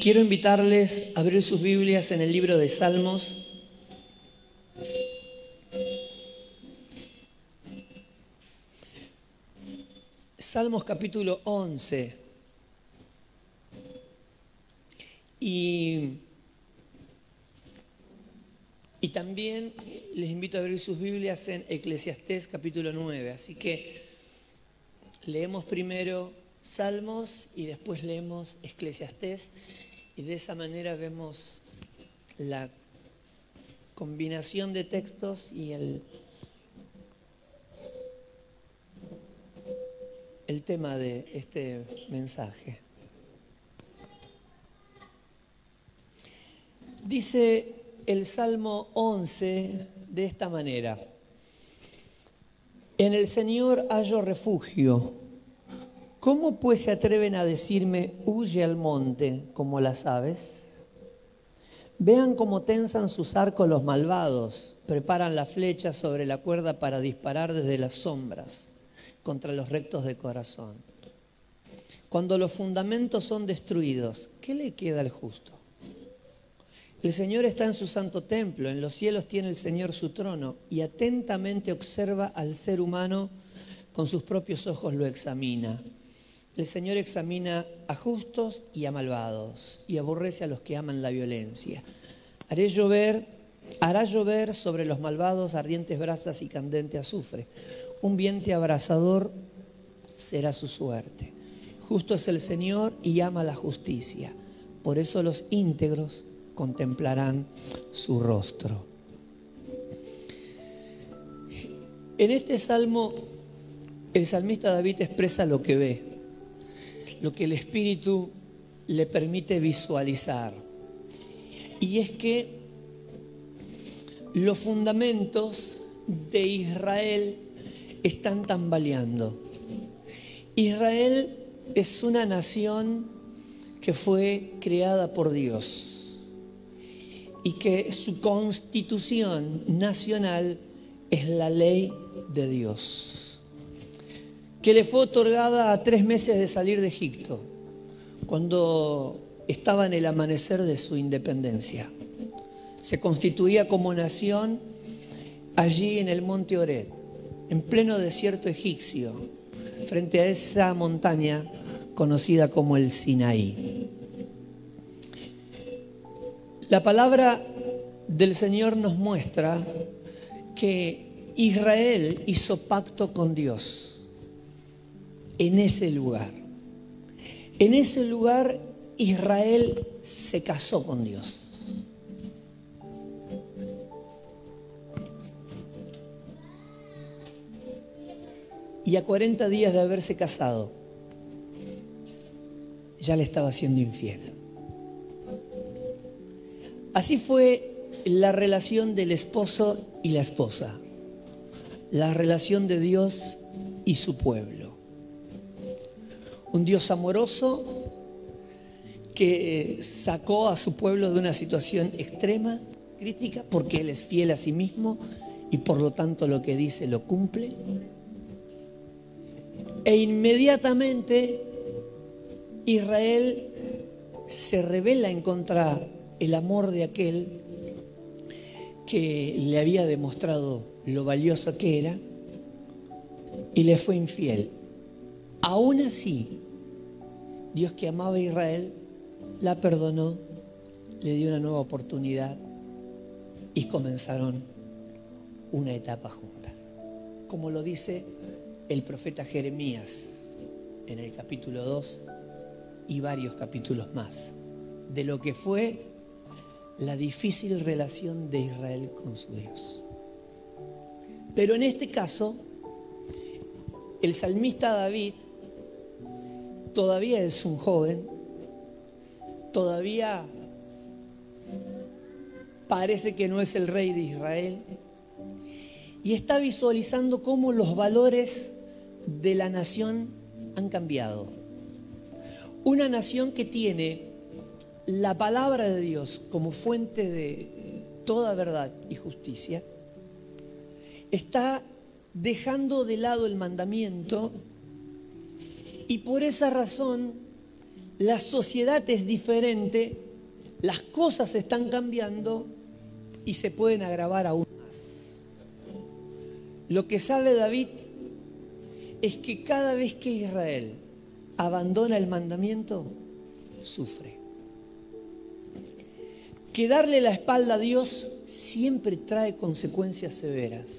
Quiero invitarles a abrir sus Biblias en el libro de Salmos. Salmos capítulo 11. Y, y también les invito a abrir sus Biblias en Eclesiastés capítulo 9. Así que leemos primero Salmos y después leemos Eclesiastés y de esa manera vemos la combinación de textos y el, el tema de este mensaje. Dice el Salmo 11 de esta manera, en el Señor hallo refugio ¿Cómo pues se atreven a decirme, huye al monte como las aves? Vean cómo tensan sus arcos los malvados, preparan la flecha sobre la cuerda para disparar desde las sombras contra los rectos de corazón. Cuando los fundamentos son destruidos, ¿qué le queda al justo? El Señor está en su santo templo, en los cielos tiene el Señor su trono y atentamente observa al ser humano, con sus propios ojos lo examina. El Señor examina a justos y a malvados y aborrece a los que aman la violencia. Haré llover, hará llover sobre los malvados ardientes brasas y candente azufre. Un viento abrasador será su suerte. Justo es el Señor y ama la justicia. Por eso los íntegros contemplarán su rostro. En este salmo, el salmista David expresa lo que ve lo que el Espíritu le permite visualizar. Y es que los fundamentos de Israel están tambaleando. Israel es una nación que fue creada por Dios y que su constitución nacional es la ley de Dios que le fue otorgada a tres meses de salir de Egipto, cuando estaba en el amanecer de su independencia. Se constituía como nación allí en el monte Ored, en pleno desierto egipcio, frente a esa montaña conocida como el Sinaí. La palabra del Señor nos muestra que Israel hizo pacto con Dios en ese lugar. En ese lugar Israel se casó con Dios. Y a 40 días de haberse casado, ya le estaba siendo infiel. Así fue la relación del esposo y la esposa, la relación de Dios y su pueblo. Un Dios amoroso que sacó a su pueblo de una situación extrema, crítica, porque Él es fiel a sí mismo y por lo tanto lo que dice lo cumple. E inmediatamente Israel se revela en contra el amor de aquel que le había demostrado lo valioso que era y le fue infiel. Aún así, Dios que amaba a Israel, la perdonó, le dio una nueva oportunidad y comenzaron una etapa juntas. Como lo dice el profeta Jeremías en el capítulo 2 y varios capítulos más, de lo que fue la difícil relación de Israel con su Dios. Pero en este caso, el salmista David todavía es un joven, todavía parece que no es el rey de Israel, y está visualizando cómo los valores de la nación han cambiado. Una nación que tiene la palabra de Dios como fuente de toda verdad y justicia, está dejando de lado el mandamiento y por esa razón la sociedad es diferente, las cosas están cambiando y se pueden agravar aún más. Lo que sabe David es que cada vez que Israel abandona el mandamiento, sufre. Que darle la espalda a Dios siempre trae consecuencias severas.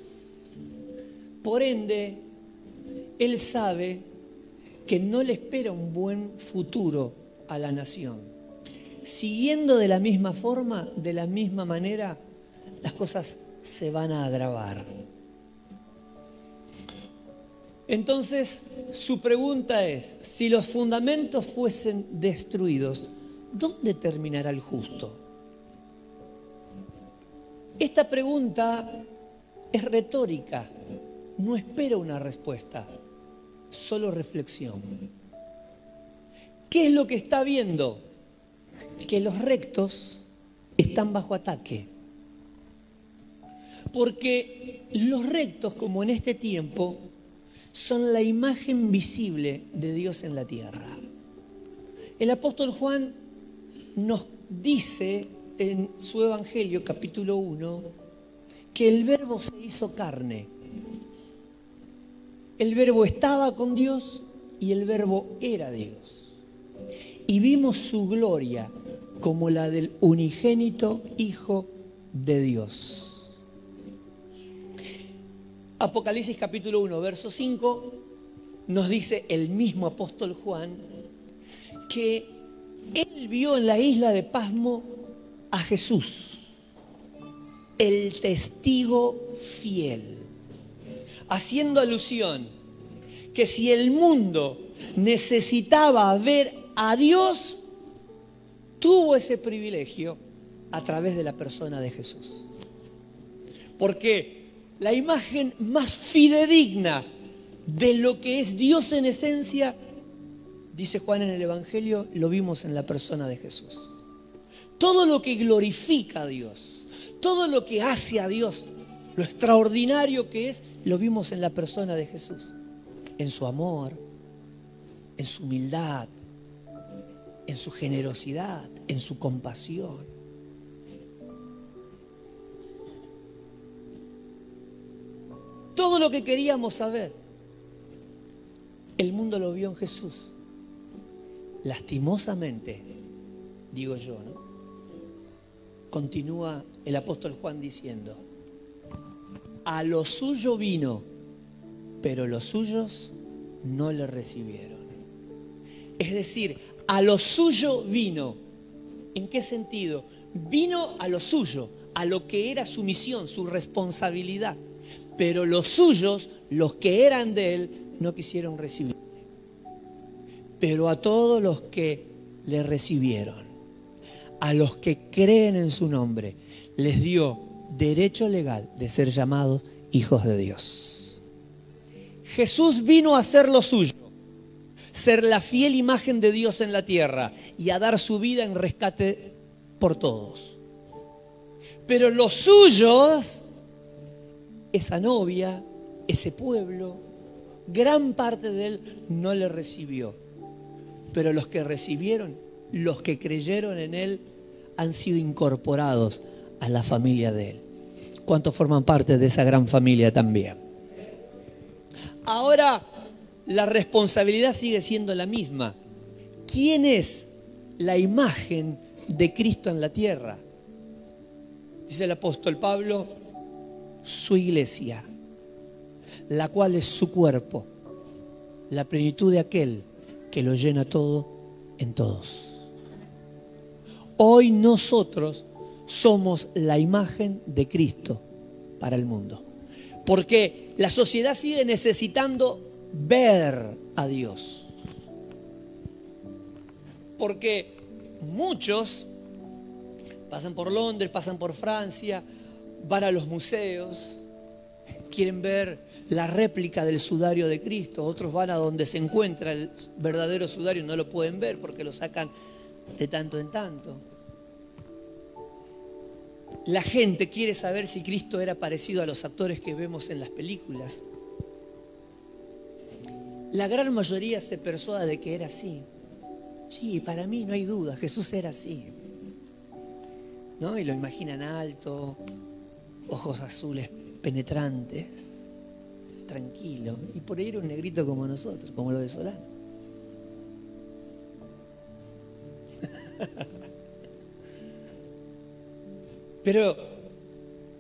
Por ende, Él sabe que no le espera un buen futuro a la nación. Siguiendo de la misma forma, de la misma manera, las cosas se van a agravar. Entonces, su pregunta es, si los fundamentos fuesen destruidos, ¿dónde terminará el justo? Esta pregunta es retórica, no espera una respuesta, solo reflexión. ¿Qué es lo que está viendo? Que los rectos están bajo ataque. Porque los rectos, como en este tiempo, son la imagen visible de Dios en la tierra. El apóstol Juan nos dice en su Evangelio, capítulo 1, que el verbo se hizo carne. El verbo estaba con Dios y el verbo era Dios. Y vimos su gloria como la del unigénito Hijo de Dios. Apocalipsis capítulo 1, verso 5, nos dice el mismo apóstol Juan que él vio en la isla de Pasmo a Jesús, el testigo fiel, haciendo alusión que si el mundo necesitaba ver a Dios, tuvo ese privilegio a través de la persona de Jesús. Porque la imagen más fidedigna de lo que es Dios en esencia, dice Juan en el Evangelio, lo vimos en la persona de Jesús. Todo lo que glorifica a Dios, todo lo que hace a Dios, lo extraordinario que es, lo vimos en la persona de Jesús. En su amor, en su humildad, en su generosidad, en su compasión. Todo lo que queríamos saber, el mundo lo vio en Jesús. Lastimosamente, digo yo, ¿no? Continúa el apóstol Juan diciendo, a lo suyo vino, pero los suyos no le recibieron. Es decir, a lo suyo vino. ¿En qué sentido? Vino a lo suyo, a lo que era su misión, su responsabilidad pero los suyos, los que eran de él, no quisieron recibirle. Pero a todos los que le recibieron, a los que creen en su nombre, les dio derecho legal de ser llamados hijos de Dios. Jesús vino a hacer lo suyo, ser la fiel imagen de Dios en la tierra y a dar su vida en rescate por todos. Pero los suyos esa novia, ese pueblo, gran parte de él no le recibió. Pero los que recibieron, los que creyeron en él, han sido incorporados a la familia de él. ¿Cuántos forman parte de esa gran familia también? Ahora, la responsabilidad sigue siendo la misma. ¿Quién es la imagen de Cristo en la tierra? Dice el apóstol Pablo, su iglesia, la cual es su cuerpo, la plenitud de aquel que lo llena todo en todos. Hoy nosotros somos la imagen de Cristo para el mundo. Porque la sociedad sigue necesitando ver a Dios. Porque muchos pasan por Londres, pasan por Francia, van a los museos, quieren ver la réplica del sudario de Cristo, otros van a donde se encuentra el verdadero sudario, no lo pueden ver porque lo sacan de tanto en tanto. La gente quiere saber si Cristo era parecido a los actores que vemos en las películas. La gran mayoría se persuada de que era así. Sí, para mí no hay duda, Jesús era así. ¿No? Y lo imaginan alto, ojos azules penetrantes, tranquilo. Y por ahí era un negrito como nosotros, como lo de Solano. Pero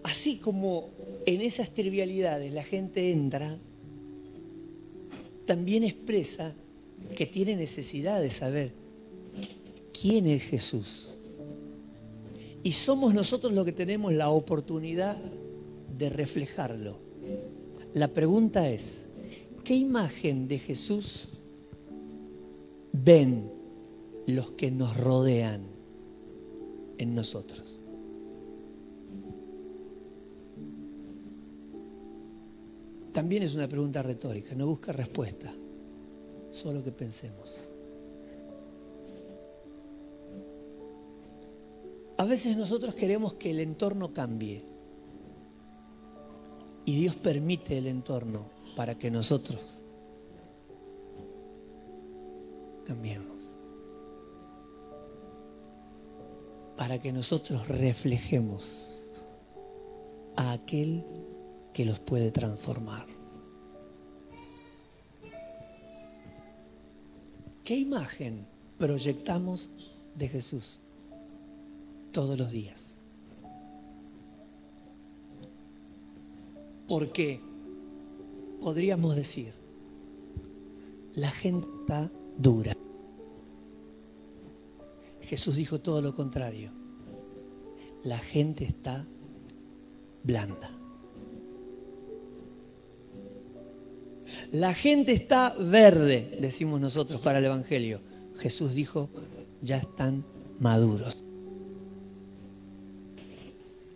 así como en esas trivialidades la gente entra, también expresa que tiene necesidad de saber quién es Jesús. Y somos nosotros los que tenemos la oportunidad de reflejarlo. La pregunta es, ¿qué imagen de Jesús ven los que nos rodean en nosotros? También es una pregunta retórica, no busca respuesta, solo que pensemos. A veces nosotros queremos que el entorno cambie y Dios permite el entorno para que nosotros cambiemos. Para que nosotros reflejemos a aquel que los puede transformar. ¿Qué imagen proyectamos de Jesús todos los días? Porque podríamos decir, la gente está dura. Jesús dijo todo lo contrario. La gente está blanda. La gente está verde, decimos nosotros para el Evangelio. Jesús dijo, ya están maduros.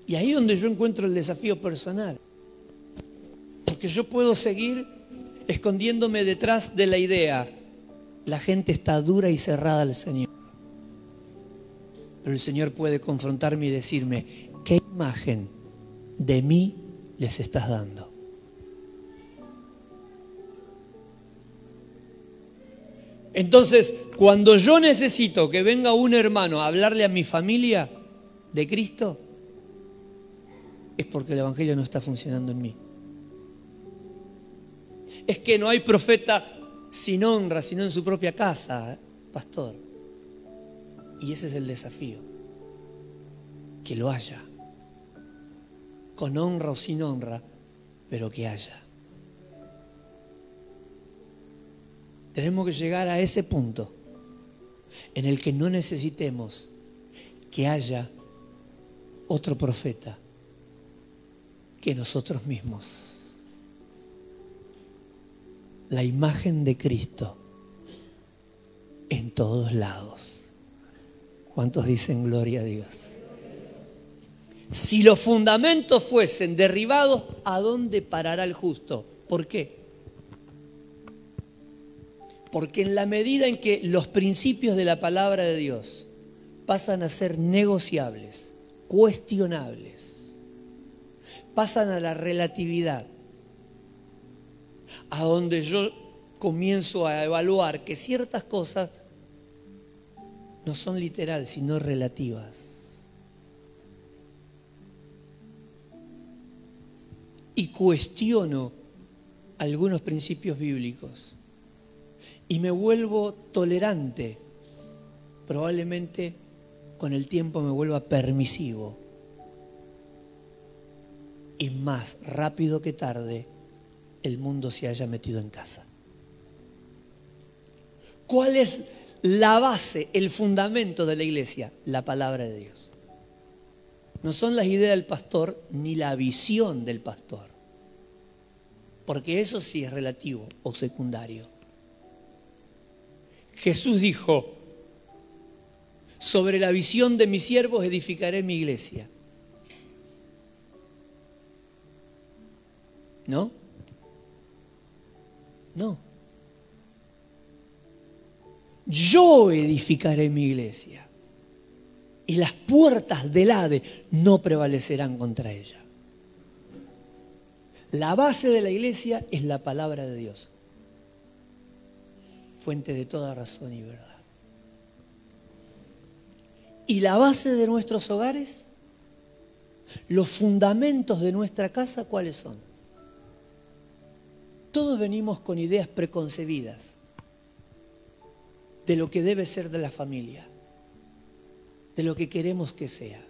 Y ahí es donde yo encuentro el desafío personal. Porque yo puedo seguir escondiéndome detrás de la idea. La gente está dura y cerrada al Señor. Pero el Señor puede confrontarme y decirme, ¿qué imagen de mí les estás dando? Entonces, cuando yo necesito que venga un hermano a hablarle a mi familia de Cristo, es porque el Evangelio no está funcionando en mí. Es que no hay profeta sin honra, sino en su propia casa, pastor. Y ese es el desafío, que lo haya, con honra o sin honra, pero que haya. Tenemos que llegar a ese punto en el que no necesitemos que haya otro profeta que nosotros mismos. La imagen de Cristo en todos lados. ¿Cuántos dicen gloria a Dios? Si los fundamentos fuesen derribados, ¿a dónde parará el justo? ¿Por qué? Porque en la medida en que los principios de la palabra de Dios pasan a ser negociables, cuestionables, pasan a la relatividad, a donde yo comienzo a evaluar que ciertas cosas no son literal, sino relativas. Y cuestiono algunos principios bíblicos y me vuelvo tolerante, probablemente con el tiempo me vuelva permisivo. Y más rápido que tarde el mundo se haya metido en casa. ¿Cuál es la base, el fundamento de la iglesia? La palabra de Dios. No son las ideas del pastor ni la visión del pastor. Porque eso sí es relativo o secundario. Jesús dijo, sobre la visión de mis siervos edificaré mi iglesia. ¿No? No. Yo edificaré mi iglesia y las puertas del Hade no prevalecerán contra ella. La base de la iglesia es la palabra de Dios fuente de toda razón y verdad. ¿Y la base de nuestros hogares? ¿Los fundamentos de nuestra casa cuáles son? Todos venimos con ideas preconcebidas de lo que debe ser de la familia, de lo que queremos que sea.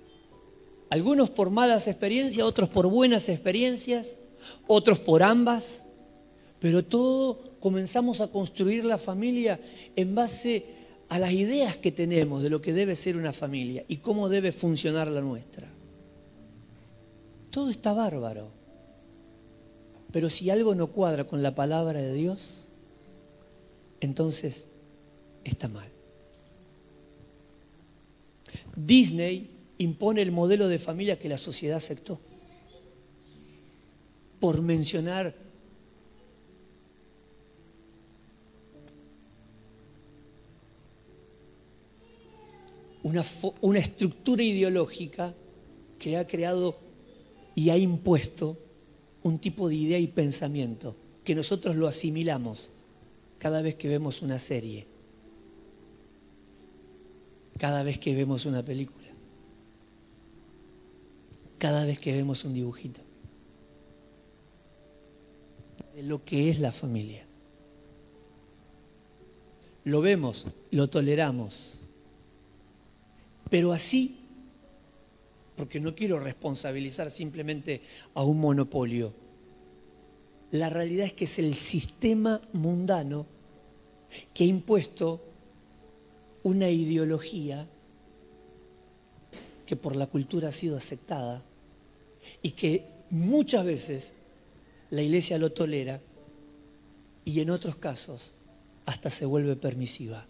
Algunos por malas experiencias, otros por buenas experiencias, otros por ambas, pero todo comenzamos a construir la familia en base a las ideas que tenemos de lo que debe ser una familia y cómo debe funcionar la nuestra. Todo está bárbaro. Pero si algo no cuadra con la palabra de Dios, entonces está mal. Disney impone el modelo de familia que la sociedad aceptó. Por mencionar una, una, estructura ideológica que ha creado y ha impuesto un tipo de idea y pensamiento que nosotros lo asimilamos cada vez que vemos una serie, cada vez que vemos una película, cada vez que vemos un dibujito, de lo que es la familia. Lo vemos, lo toleramos, pero así porque no quiero responsabilizar simplemente a un monopolio. La realidad es que es el sistema mundano que ha impuesto una ideología que por la cultura ha sido aceptada y que muchas veces la iglesia lo tolera y en otros casos hasta se vuelve permisiva.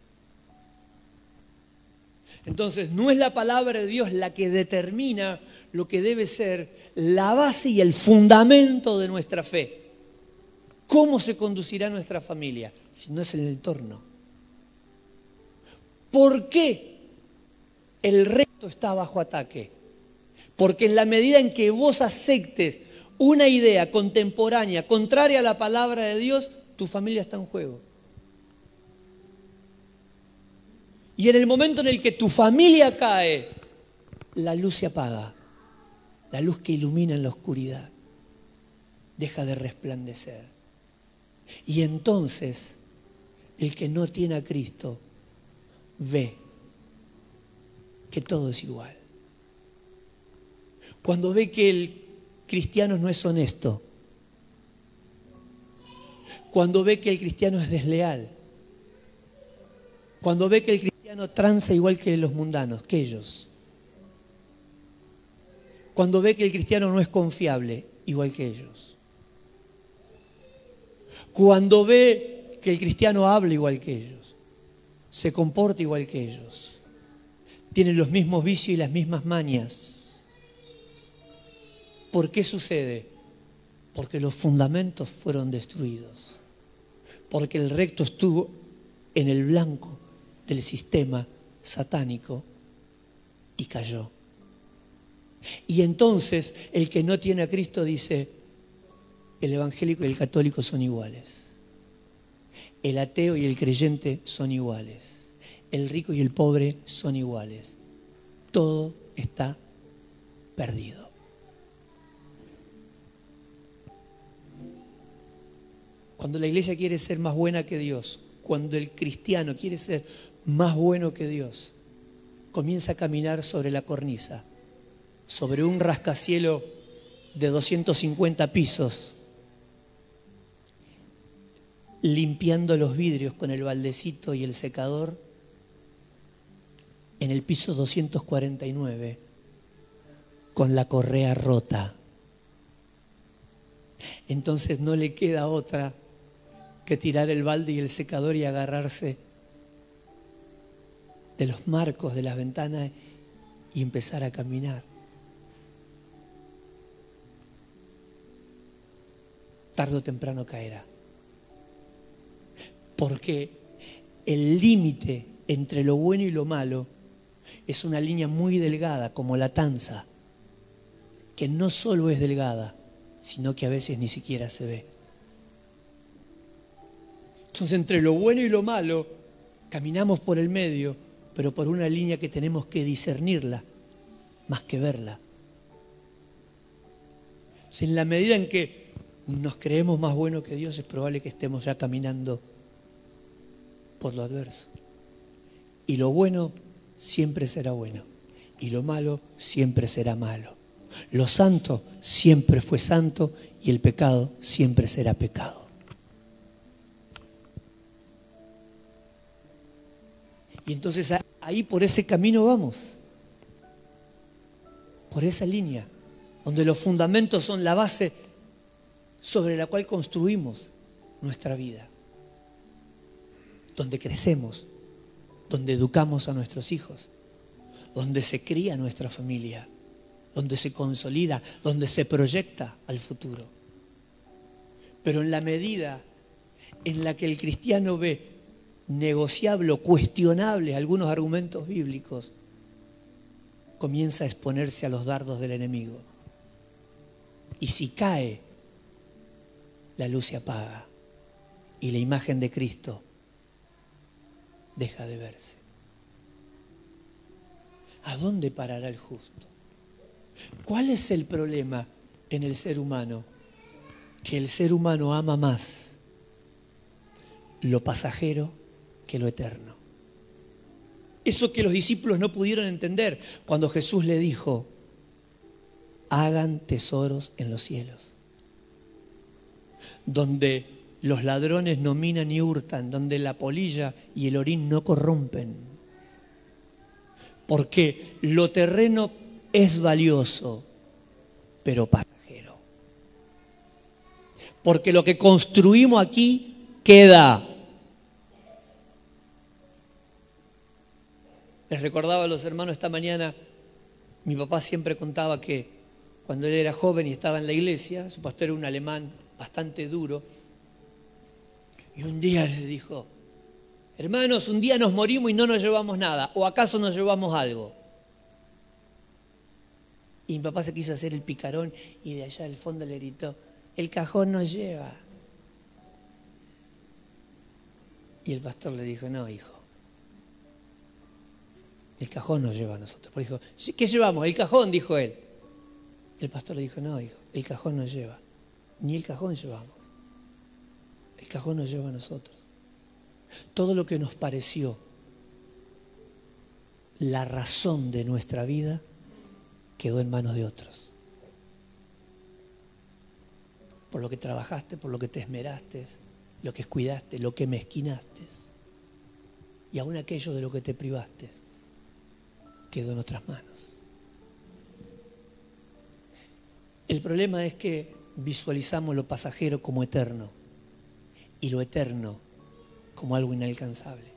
Entonces, no es la palabra de Dios la que determina lo que debe ser la base y el fundamento de nuestra fe. ¿Cómo se conducirá nuestra familia? Si no es el entorno. ¿Por qué el resto está bajo ataque? Porque en la medida en que vos aceptes una idea contemporánea contraria a la palabra de Dios, tu familia está en juego. Y en el momento en el que tu familia cae, la luz se apaga. La luz que ilumina en la oscuridad deja de resplandecer. Y entonces el que no tiene a Cristo ve que todo es igual. Cuando ve que el cristiano no es honesto, cuando ve que el cristiano es desleal, cuando ve que el cristiano tranza igual que los mundanos, que ellos. Cuando ve que el cristiano no es confiable, igual que ellos. Cuando ve que el cristiano habla igual que ellos, se comporta igual que ellos, tiene los mismos vicios y las mismas mañas. ¿Por qué sucede? Porque los fundamentos fueron destruidos. Porque el recto estuvo en el blanco del sistema satánico y cayó. Y entonces el que no tiene a Cristo dice, el evangélico y el católico son iguales. El ateo y el creyente son iguales. El rico y el pobre son iguales. Todo está perdido. Cuando la iglesia quiere ser más buena que Dios, cuando el cristiano quiere ser más bueno que Dios, comienza a caminar sobre la cornisa, sobre un rascacielo de 250 pisos, limpiando los vidrios con el baldecito y el secador, en el piso 249, con la correa rota. Entonces no le queda otra que tirar el balde y el secador y agarrarse de los marcos de las ventanas y empezar a caminar. Tardo o temprano caerá. Porque el límite entre lo bueno y lo malo es una línea muy delgada, como la tanza, que no solo es delgada, sino que a veces ni siquiera se ve. Entonces entre lo bueno y lo malo caminamos por el medio pero por una línea que tenemos que discernirla más que verla. En la medida en que nos creemos más buenos que Dios, es probable que estemos ya caminando por lo adverso. Y lo bueno siempre será bueno. Y lo malo siempre será malo. Lo santo siempre fue santo y el pecado siempre será pecado. Y entonces ahí por ese camino vamos, por esa línea, donde los fundamentos son la base sobre la cual construimos nuestra vida, donde crecemos, donde educamos a nuestros hijos, donde se cría nuestra familia, donde se consolida, donde se proyecta al futuro. Pero en la medida en la que el cristiano ve negociable cuestionable algunos argumentos bíblicos, comienza a exponerse a los dardos del enemigo. Y si cae, la luz se apaga y la imagen de Cristo deja de verse. ¿A dónde parará el justo? ¿Cuál es el problema en el ser humano? Que el ser humano ama más lo pasajero que lo eterno. Eso que los discípulos no pudieron entender cuando Jesús le dijo, hagan tesoros en los cielos, donde los ladrones no minan ni hurtan, donde la polilla y el orín no corrompen. Porque lo terreno es valioso, pero pasajero. Porque lo que construimos aquí queda. Les recordaba a los hermanos esta mañana, mi papá siempre contaba que cuando él era joven y estaba en la iglesia, su pastor era un alemán bastante duro, y un día le dijo, hermanos, un día nos morimos y no nos llevamos nada, o acaso nos llevamos algo. Y mi papá se quiso hacer el picarón y de allá al fondo le gritó, el cajón nos lleva. Y el pastor le dijo, no, hijo, el cajón nos lleva a nosotros. Porque dijo, ¿qué llevamos? El cajón, dijo él. El pastor le dijo, no, hijo, el cajón nos lleva. Ni el cajón llevamos. El cajón nos lleva a nosotros. Todo lo que nos pareció la razón de nuestra vida quedó en manos de otros. Por lo que trabajaste, por lo que te esmeraste, lo que cuidaste, lo que mezquinaste. Y aún aquello de lo que te privaste quedó en otras manos. El problema es que visualizamos lo pasajero como eterno y lo eterno como algo inalcanzable.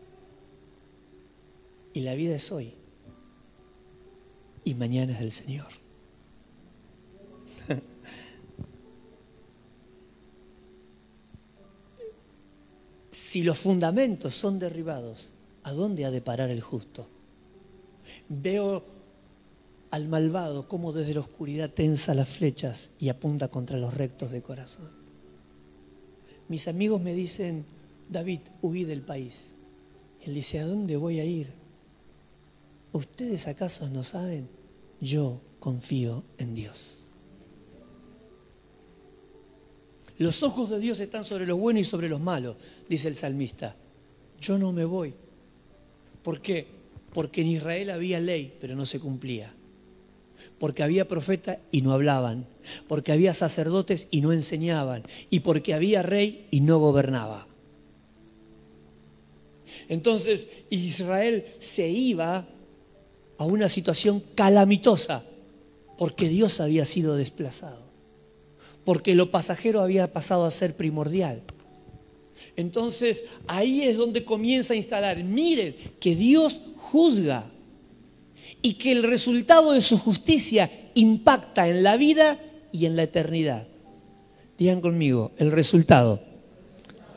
Y la vida es hoy y mañana es del Señor. si los fundamentos son derribados, ¿a dónde ha de parar el justo? Veo al malvado como desde la oscuridad tensa las flechas y apunta contra los rectos de corazón. Mis amigos me dicen, David, huí del país. Él dice, ¿a dónde voy a ir? ¿Ustedes acaso no saben? Yo confío en Dios. Los ojos de Dios están sobre los buenos y sobre los malos, dice el salmista. Yo no me voy. ¿Por qué? Porque en Israel había ley, pero no se cumplía. Porque había profetas y no hablaban. Porque había sacerdotes y no enseñaban. Y porque había rey y no gobernaba. Entonces Israel se iba a una situación calamitosa porque Dios había sido desplazado. Porque lo pasajero había pasado a ser primordial. Entonces ahí es donde comienza a instalar, miren, que Dios juzga y que el resultado de su justicia impacta en la vida y en la eternidad. Digan conmigo, el resultado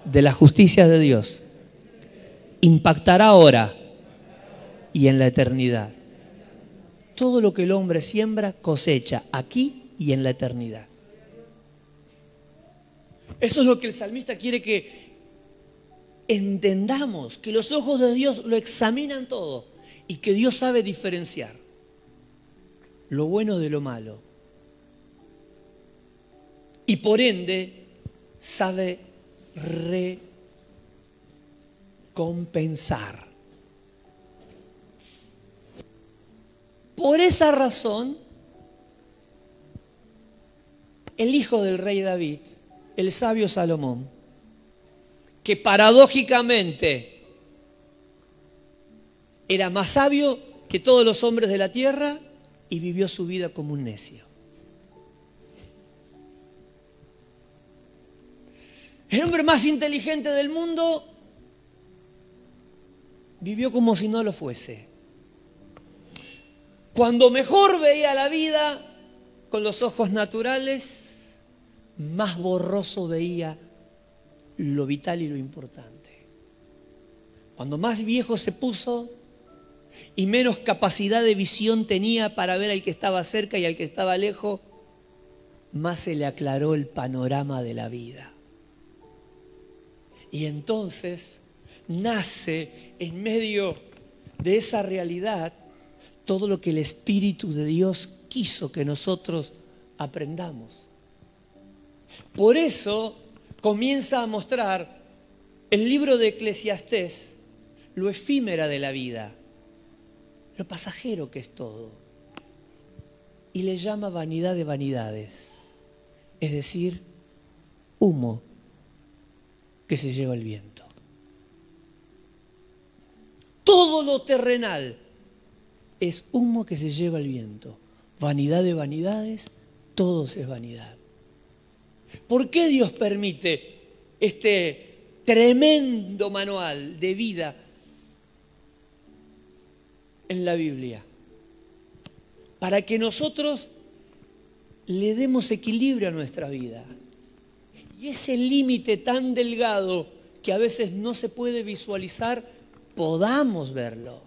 de la justicia de Dios impactará ahora y en la eternidad. Todo lo que el hombre siembra cosecha aquí y en la eternidad. Eso es lo que el salmista quiere que entendamos que los ojos de Dios lo examinan todo y que Dios sabe diferenciar lo bueno de lo malo. Y por ende sabe recompensar. Por esa razón, el hijo del rey David, el sabio Salomón, que paradójicamente era más sabio que todos los hombres de la tierra y vivió su vida como un necio. El hombre más inteligente del mundo vivió como si no lo fuese. Cuando mejor veía la vida con los ojos naturales, más borroso veía lo vital y lo importante. Cuando más viejo se puso y menos capacidad de visión tenía para ver al que estaba cerca y al que estaba lejos, más se le aclaró el panorama de la vida. Y entonces nace en medio de esa realidad todo lo que el Espíritu de Dios quiso que nosotros aprendamos. Por eso comienza a mostrar el libro de Eclesiastés lo efímera de la vida, lo pasajero que es todo. Y le llama vanidad de vanidades, es decir, humo que se lleva el viento. Todo lo terrenal es humo que se lleva el viento. Vanidad de vanidades, todo es vanidad. ¿Por qué Dios permite este tremendo manual de vida en la Biblia? Para que nosotros le demos equilibrio a nuestra vida. Y ese límite tan delgado que a veces no se puede visualizar, podamos verlo.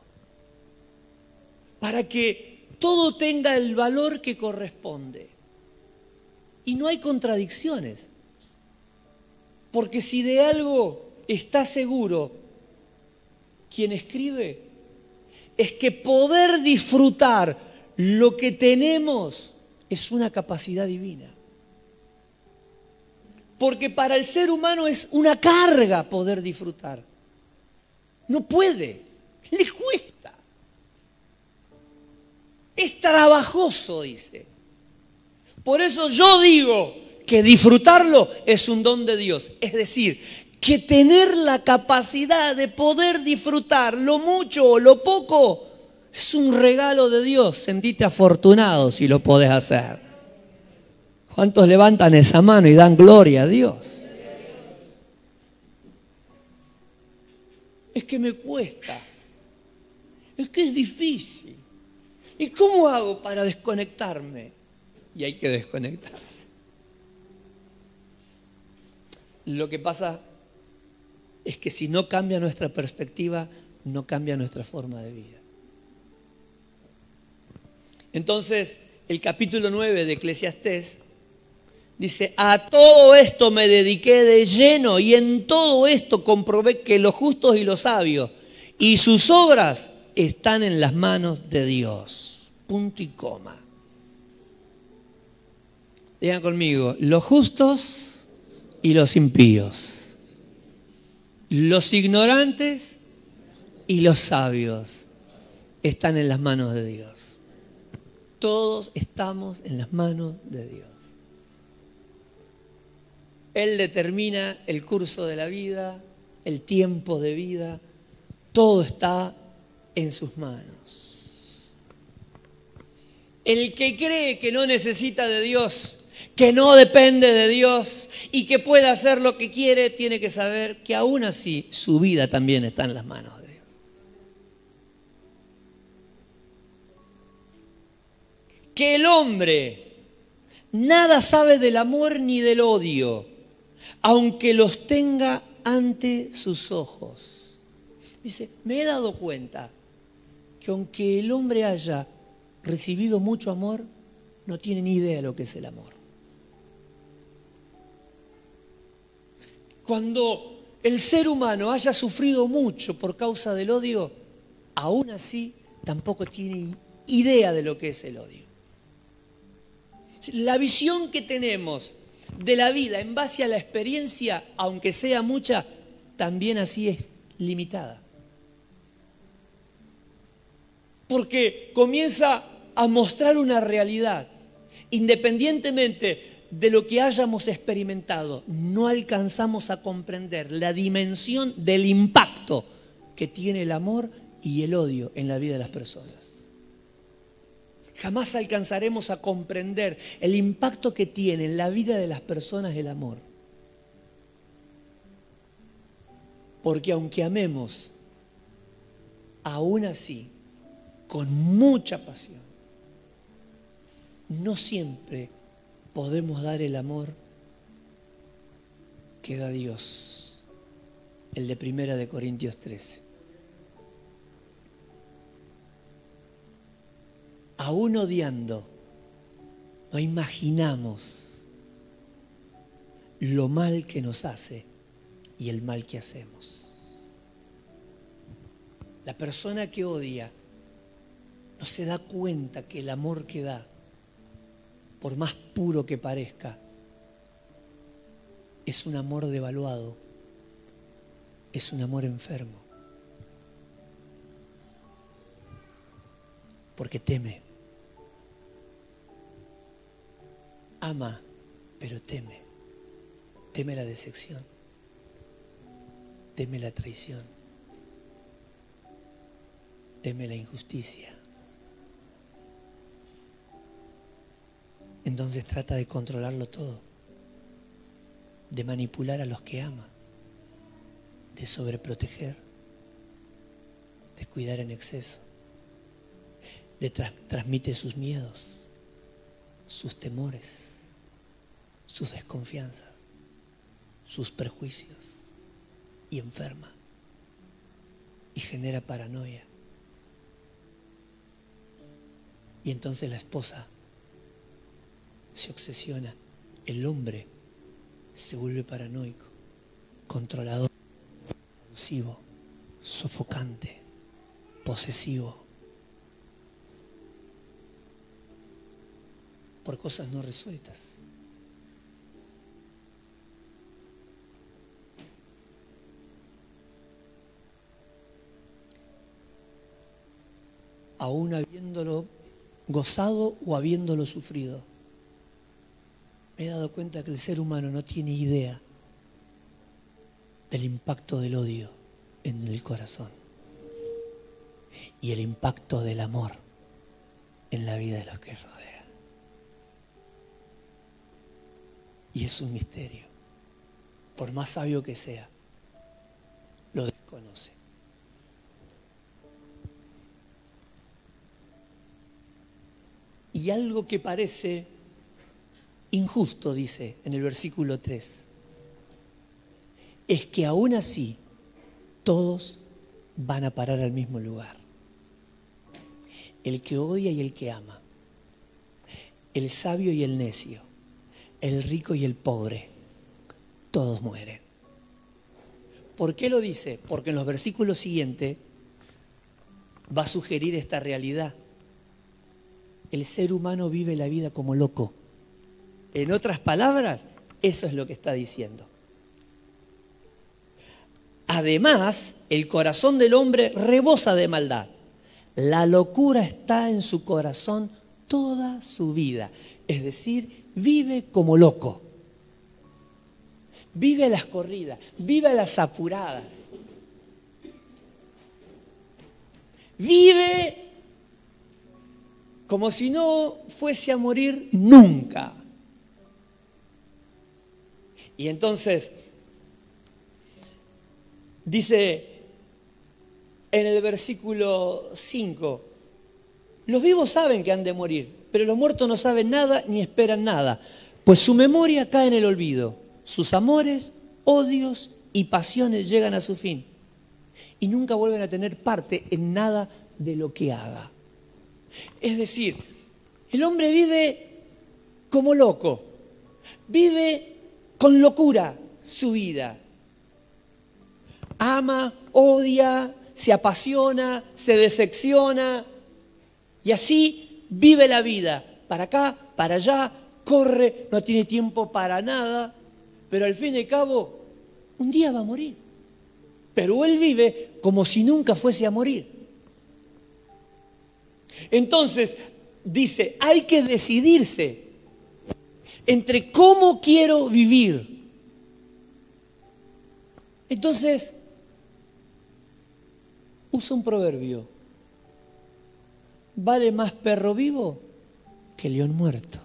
Para que todo tenga el valor que corresponde. Y no hay contradicciones. Porque si de algo está seguro quien escribe, es que poder disfrutar lo que tenemos es una capacidad divina. Porque para el ser humano es una carga poder disfrutar. No puede, le cuesta. Es trabajoso, dice. Por eso yo digo que disfrutarlo es un don de Dios. Es decir, que tener la capacidad de poder disfrutar lo mucho o lo poco es un regalo de Dios. Sentite afortunado si lo podés hacer. ¿Cuántos levantan esa mano y dan gloria a Dios? Es que me cuesta. Es que es difícil. ¿Y cómo hago para desconectarme? Y hay que desconectarse. Lo que pasa es que si no cambia nuestra perspectiva, no cambia nuestra forma de vida. Entonces, el capítulo 9 de Eclesiastés dice, a todo esto me dediqué de lleno y en todo esto comprobé que los justos y los sabios y sus obras están en las manos de Dios. Punto y coma. Digan conmigo, los justos y los impíos, los ignorantes y los sabios están en las manos de Dios. Todos estamos en las manos de Dios. Él determina el curso de la vida, el tiempo de vida, todo está en sus manos. El que cree que no necesita de Dios que no depende de Dios y que puede hacer lo que quiere, tiene que saber que aún así su vida también está en las manos de Dios. Que el hombre nada sabe del amor ni del odio, aunque los tenga ante sus ojos. Dice, me he dado cuenta que aunque el hombre haya recibido mucho amor, no tiene ni idea de lo que es el amor. Cuando el ser humano haya sufrido mucho por causa del odio, aún así tampoco tiene idea de lo que es el odio. La visión que tenemos de la vida en base a la experiencia, aunque sea mucha, también así es limitada. Porque comienza a mostrar una realidad. Independientemente de lo que hayamos experimentado, no alcanzamos a comprender la dimensión del impacto que tiene el amor y el odio en la vida de las personas. Jamás alcanzaremos a comprender el impacto que tiene en la vida de las personas el amor. Porque aunque amemos, aún así, con mucha pasión, no siempre podemos dar el amor que da Dios, el de Primera de Corintios 13. Aún odiando, no imaginamos lo mal que nos hace y el mal que hacemos. La persona que odia no se da cuenta que el amor que da por más puro que parezca, es un amor devaluado, es un amor enfermo, porque teme, ama, pero teme, teme la decepción, teme la traición, teme la injusticia. Entonces trata de controlarlo todo, de manipular a los que ama, de sobreproteger, de cuidar en exceso, de transmite sus miedos, sus temores, sus desconfianzas, sus prejuicios y enferma y genera paranoia. Y entonces la esposa se obsesiona, el hombre se vuelve paranoico, controlador, abusivo, sofocante, posesivo, por cosas no resueltas. aún habiéndolo gozado o habiéndolo sufrido me he dado cuenta que el ser humano no tiene idea del impacto del odio en el corazón y el impacto del amor en la vida de los que rodean. Y es un misterio. Por más sabio que sea, lo desconoce. Y algo que parece injusto, dice en el versículo 3, es que aún así todos van a parar al mismo lugar. El que odia y el que ama, el sabio y el necio, el rico y el pobre, todos mueren. ¿Por qué lo dice? Porque en los versículos siguientes va a sugerir esta realidad. El ser humano vive la vida como loco. En otras palabras, eso es lo que está diciendo. Además, el corazón del hombre rebosa de maldad. La locura está en su corazón toda su vida. Es decir, vive como loco. Vive las corridas, vive las apuradas. Vive como si no fuese a morir nunca. Y entonces, dice en el versículo 5, los vivos saben que han de morir, pero los muertos no saben nada ni esperan nada, pues su memoria cae en el olvido, sus amores, odios y pasiones llegan a su fin y nunca vuelven a tener parte en nada de lo que haga. Es decir, el hombre vive como loco, vive con locura su vida. Ama, odia, se apasiona, se decepciona, Y así vive la vida, para acá, para allá, corre, no tiene tiempo para nada, pero al fin y al cabo, un día va a morir. Pero él vive como si nunca fuese a morir. Entonces, dice, hay que decidirse entre cómo quiero vivir. Entonces, usa un proverbio. Vale más perro vivo que león muerto.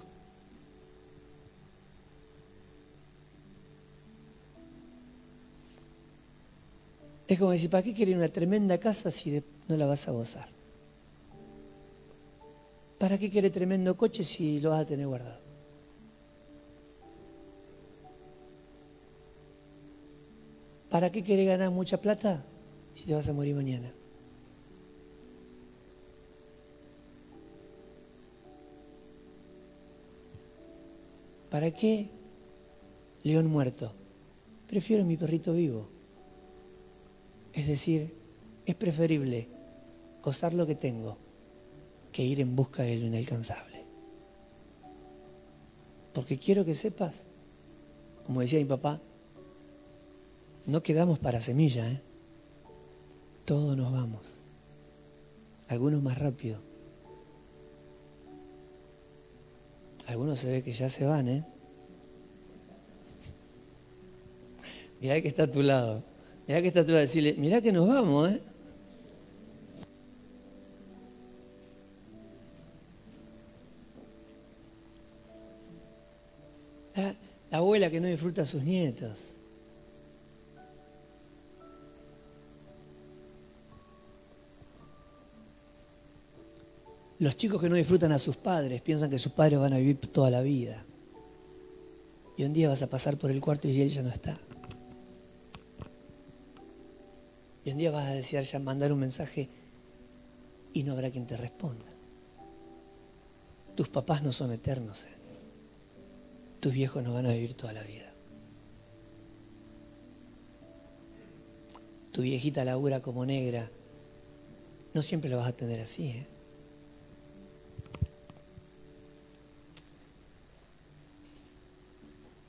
Es como decir, ¿para qué querer una tremenda casa si no la vas a gozar? ¿Para qué quiere tremendo coche si lo vas a tener guardado? ¿Para qué quiere ganar mucha plata si te vas a morir mañana? ¿Para qué león muerto? Prefiero mi perrito vivo. Es decir, es preferible gozar lo que tengo que ir en busca de lo inalcanzable. Porque quiero que sepas, como decía mi papá, no quedamos para semilla, ¿eh? todos nos vamos. Algunos más rápido. Algunos se ve que ya se van, ¿eh? Mirá que está a tu lado. Mirá que está a tu lado. Decirle, mirá que nos vamos, ¿eh? La, abuela que no disfruta a sus nietos. Los chicos que no disfrutan a sus padres piensan que sus padres van a vivir toda la vida. Y un día vas a pasar por el cuarto y él ya no está. Y un día vas a desear ya mandar un mensaje y no habrá quien te responda. Tus papás no son eternos. ¿eh? tus viejos no van a vivir toda la vida. Tu viejita labura como negra. No siempre la vas a tener así. ¿eh?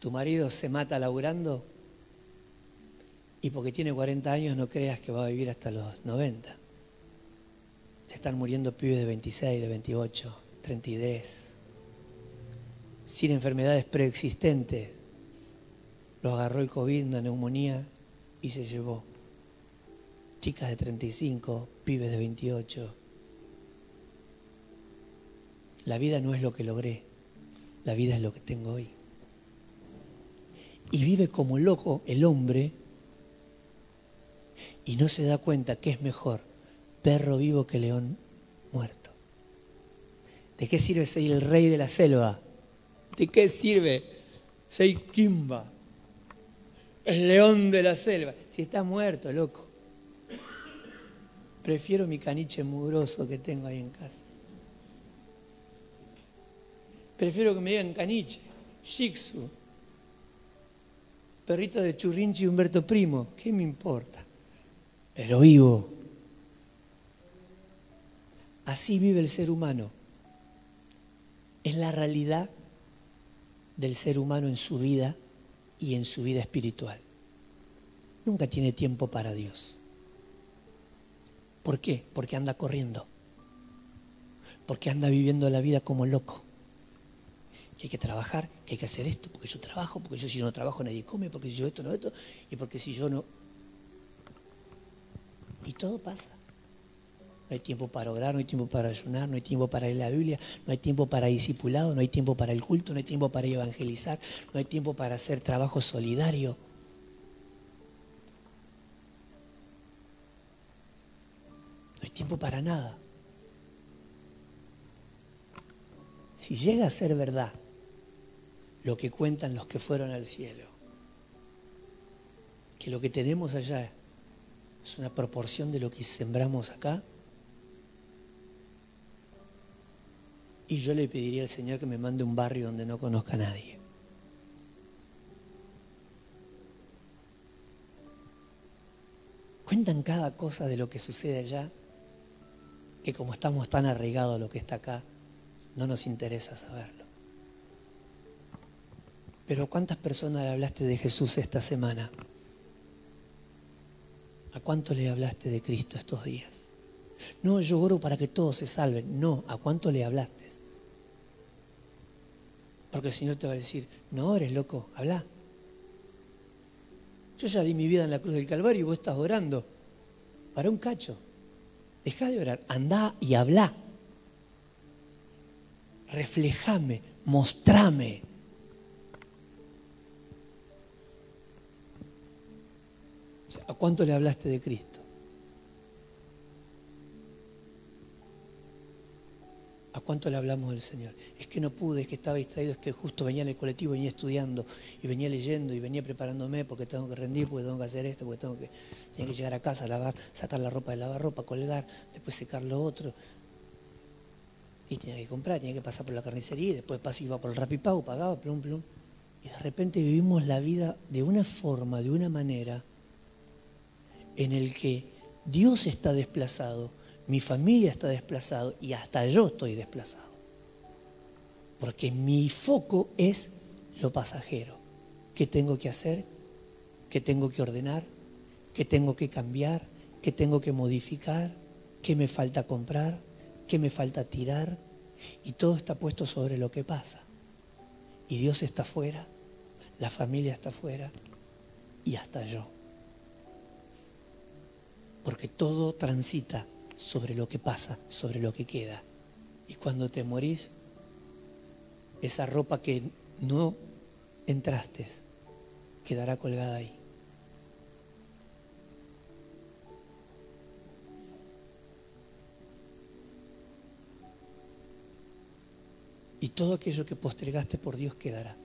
Tu marido se mata laburando y porque tiene 40 años no creas que va a vivir hasta los 90. Se están muriendo pibes de 26, de 28, 33 sin enfermedades preexistentes. Lo agarró el COVID, una neumonía y se llevó. Chicas de 35, pibes de 28. La vida no es lo que logré, la vida es lo que tengo hoy. Y vive como loco el hombre y no se da cuenta que es mejor perro vivo que león muerto. ¿De qué sirve ser el rey de la selva ¿De qué sirve Sei Kimba? El león de la selva. Si está muerto, loco. Prefiero mi caniche mugroso que tengo ahí en casa. Prefiero que me digan caniche, Shih perrito de Churrinchi y Humberto Primo. ¿Qué me importa? Pero vivo. Así vive el ser humano. Es la realidad del ser humano en su vida y en su vida espiritual. Nunca tiene tiempo para Dios. ¿Por qué? Porque anda corriendo. Porque anda viviendo la vida como loco. Que hay que trabajar, que hay que hacer esto, porque yo trabajo, porque yo si no trabajo nadie come, porque si yo esto no esto, y porque si yo no... Y todo pasa. No hay tiempo para orar, no hay tiempo para ayunar, no hay tiempo para leer la Biblia, no hay tiempo para discipulado, no hay tiempo para el culto, no hay tiempo para evangelizar, no hay tiempo para hacer trabajo solidario. No hay tiempo para nada. Si llega a ser verdad lo que cuentan los que fueron al cielo, que lo que tenemos allá es una proporción de lo que sembramos acá, Y yo le pediría al Señor que me mande un barrio donde no conozca a nadie. Cuentan cada cosa de lo que sucede allá. que como estamos tan arraigados a lo que está acá, no nos interesa saberlo. Pero ¿cuántas personas le hablaste de Jesús esta semana? ¿A cuánto le hablaste de Cristo estos días? No, yo oro para que todos se salven. No, ¿a cuánto le hablaste? Porque el Señor te va a decir, no eres loco, habla. Yo ya di mi vida en la cruz del Calvario y vos estás orando. Para un cacho. Deja de orar, anda y habla. Reflejame, mostrame. ¿A cuánto le hablaste de Cristo? ¿A cuánto le hablamos del Señor? Es que no pude, es que estaba distraído, es que justo venía en el colectivo, venía estudiando y venía leyendo y venía preparándome porque tengo que rendir, porque tengo que hacer esto, porque tengo que, tengo que llegar a casa, lavar, sacar la ropa de lavar ropa, colgar, después secar lo otro. Y tenía que comprar, tenía que pasar por la carnicería y después pasaba, iba por el rapipau, pagaba, plum, plum. Y de repente vivimos la vida de una forma, de una manera, en el que Dios está desplazado, mi familia está desplazado y hasta yo estoy desplazado. Porque mi foco es lo pasajero. ¿Qué tengo que hacer? ¿Qué tengo que ordenar? ¿Qué tengo que cambiar? ¿Qué tengo que modificar? ¿Qué me falta comprar? ¿Qué me falta tirar? Y todo está puesto sobre lo que pasa. Y Dios está afuera, la familia está afuera y hasta yo porque todo transita sobre lo que pasa, sobre lo que queda. Y cuando te morís, esa ropa que no entraste quedará colgada ahí. Y todo aquello que postergaste por Dios quedará.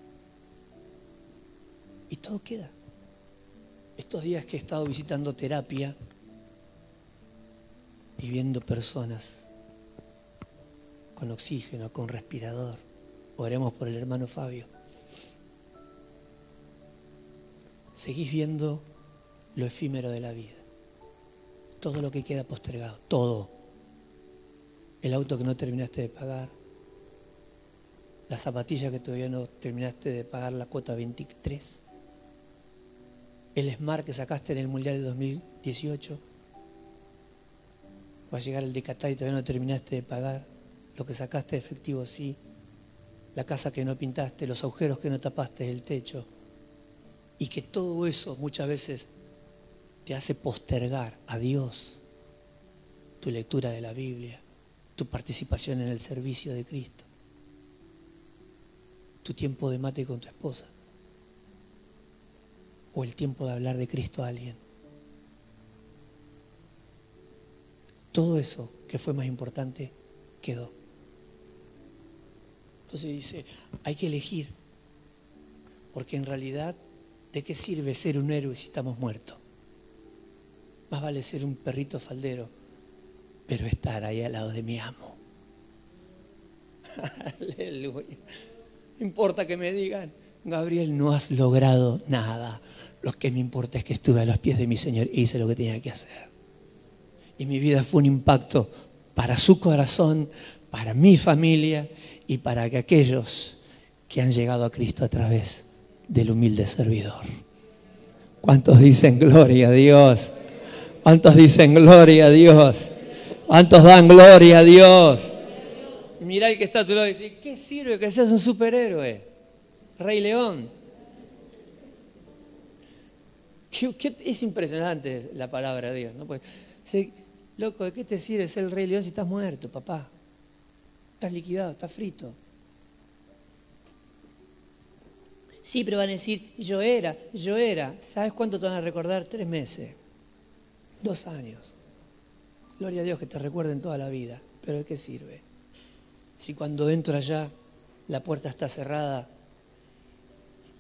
Y todo queda. Estos días que he estado visitando terapia, y viendo personas con oxígeno, con respirador. Oremos por el hermano Fabio. Seguís viendo lo efímero de la vida. Todo lo que queda postergado, todo. El auto que no terminaste de pagar, la zapatilla que todavía no terminaste de pagar la cuota 23, el Smart que sacaste en el Mundial de 2018, Va a llegar el de y todavía no terminaste de pagar. Lo que sacaste de efectivo sí. La casa que no pintaste, los agujeros que no tapaste, el techo. Y que todo eso muchas veces te hace postergar a Dios tu lectura de la Biblia, tu participación en el servicio de Cristo, tu tiempo de mate con tu esposa o el tiempo de hablar de Cristo a alguien. Todo eso que fue más importante quedó. Entonces dice, hay que elegir, porque en realidad, ¿de qué sirve ser un héroe si estamos muertos? Más vale ser un perrito faldero, pero estar ahí al lado de mi amo. Aleluya. No importa que me digan, Gabriel, no has logrado nada. Lo que me importa es que estuve a los pies de mi Señor y hice lo que tenía que hacer y mi vida fue un impacto para su corazón, para mi familia y para aquellos que han llegado a Cristo a través del humilde servidor. ¿Cuántos dicen gloria a Dios? ¿Cuántos dicen gloria a Dios? ¿Cuántos dan gloria a Dios? Mira el que está a tu lado y dice, ¿qué sirve que seas un superhéroe? Rey León. es impresionante la palabra de Dios. ¿no? Pues, Loco, ¿de qué te sirve ser el rey león si estás muerto, papá? Estás liquidado, estás frito. Sí, pero van a decir, yo era, yo era. ¿Sabes cuánto te van a recordar? Tres meses, dos años. Gloria a Dios que te recuerden toda la vida. Pero ¿de qué sirve? Si cuando entro allá la puerta está cerrada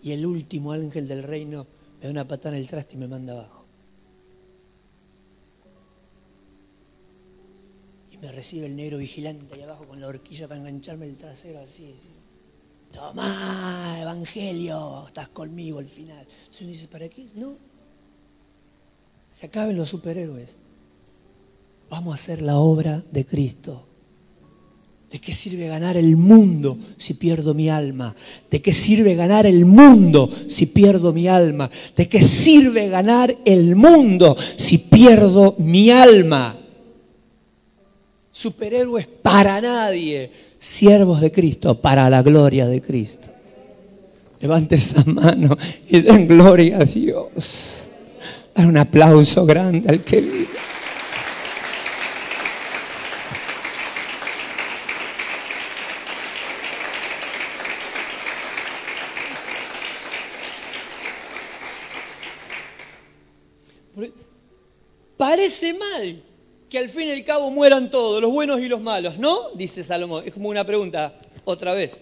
y el último ángel del reino me da una patada en el traste y me manda abajo. Me recibe el negro vigilante ahí abajo con la horquilla para engancharme el trasero así. Toma, Evangelio, estás conmigo al final. Entonces uno dice, ¿para qué? No. Se acaben los superhéroes. Vamos a hacer la obra de Cristo. ¿De qué sirve ganar el mundo si pierdo mi alma? ¿De qué sirve ganar el mundo si pierdo mi alma? ¿De qué sirve ganar el mundo si pierdo mi alma? Superhéroes para nadie, siervos de Cristo para la gloria de Cristo. Levante esa mano y den gloria a Dios. Dar un aplauso grande al que vive. Parece mal que al fin y al cabo mueran todos, los buenos y los malos, ¿no? Dice Salomón. Es como una pregunta otra vez.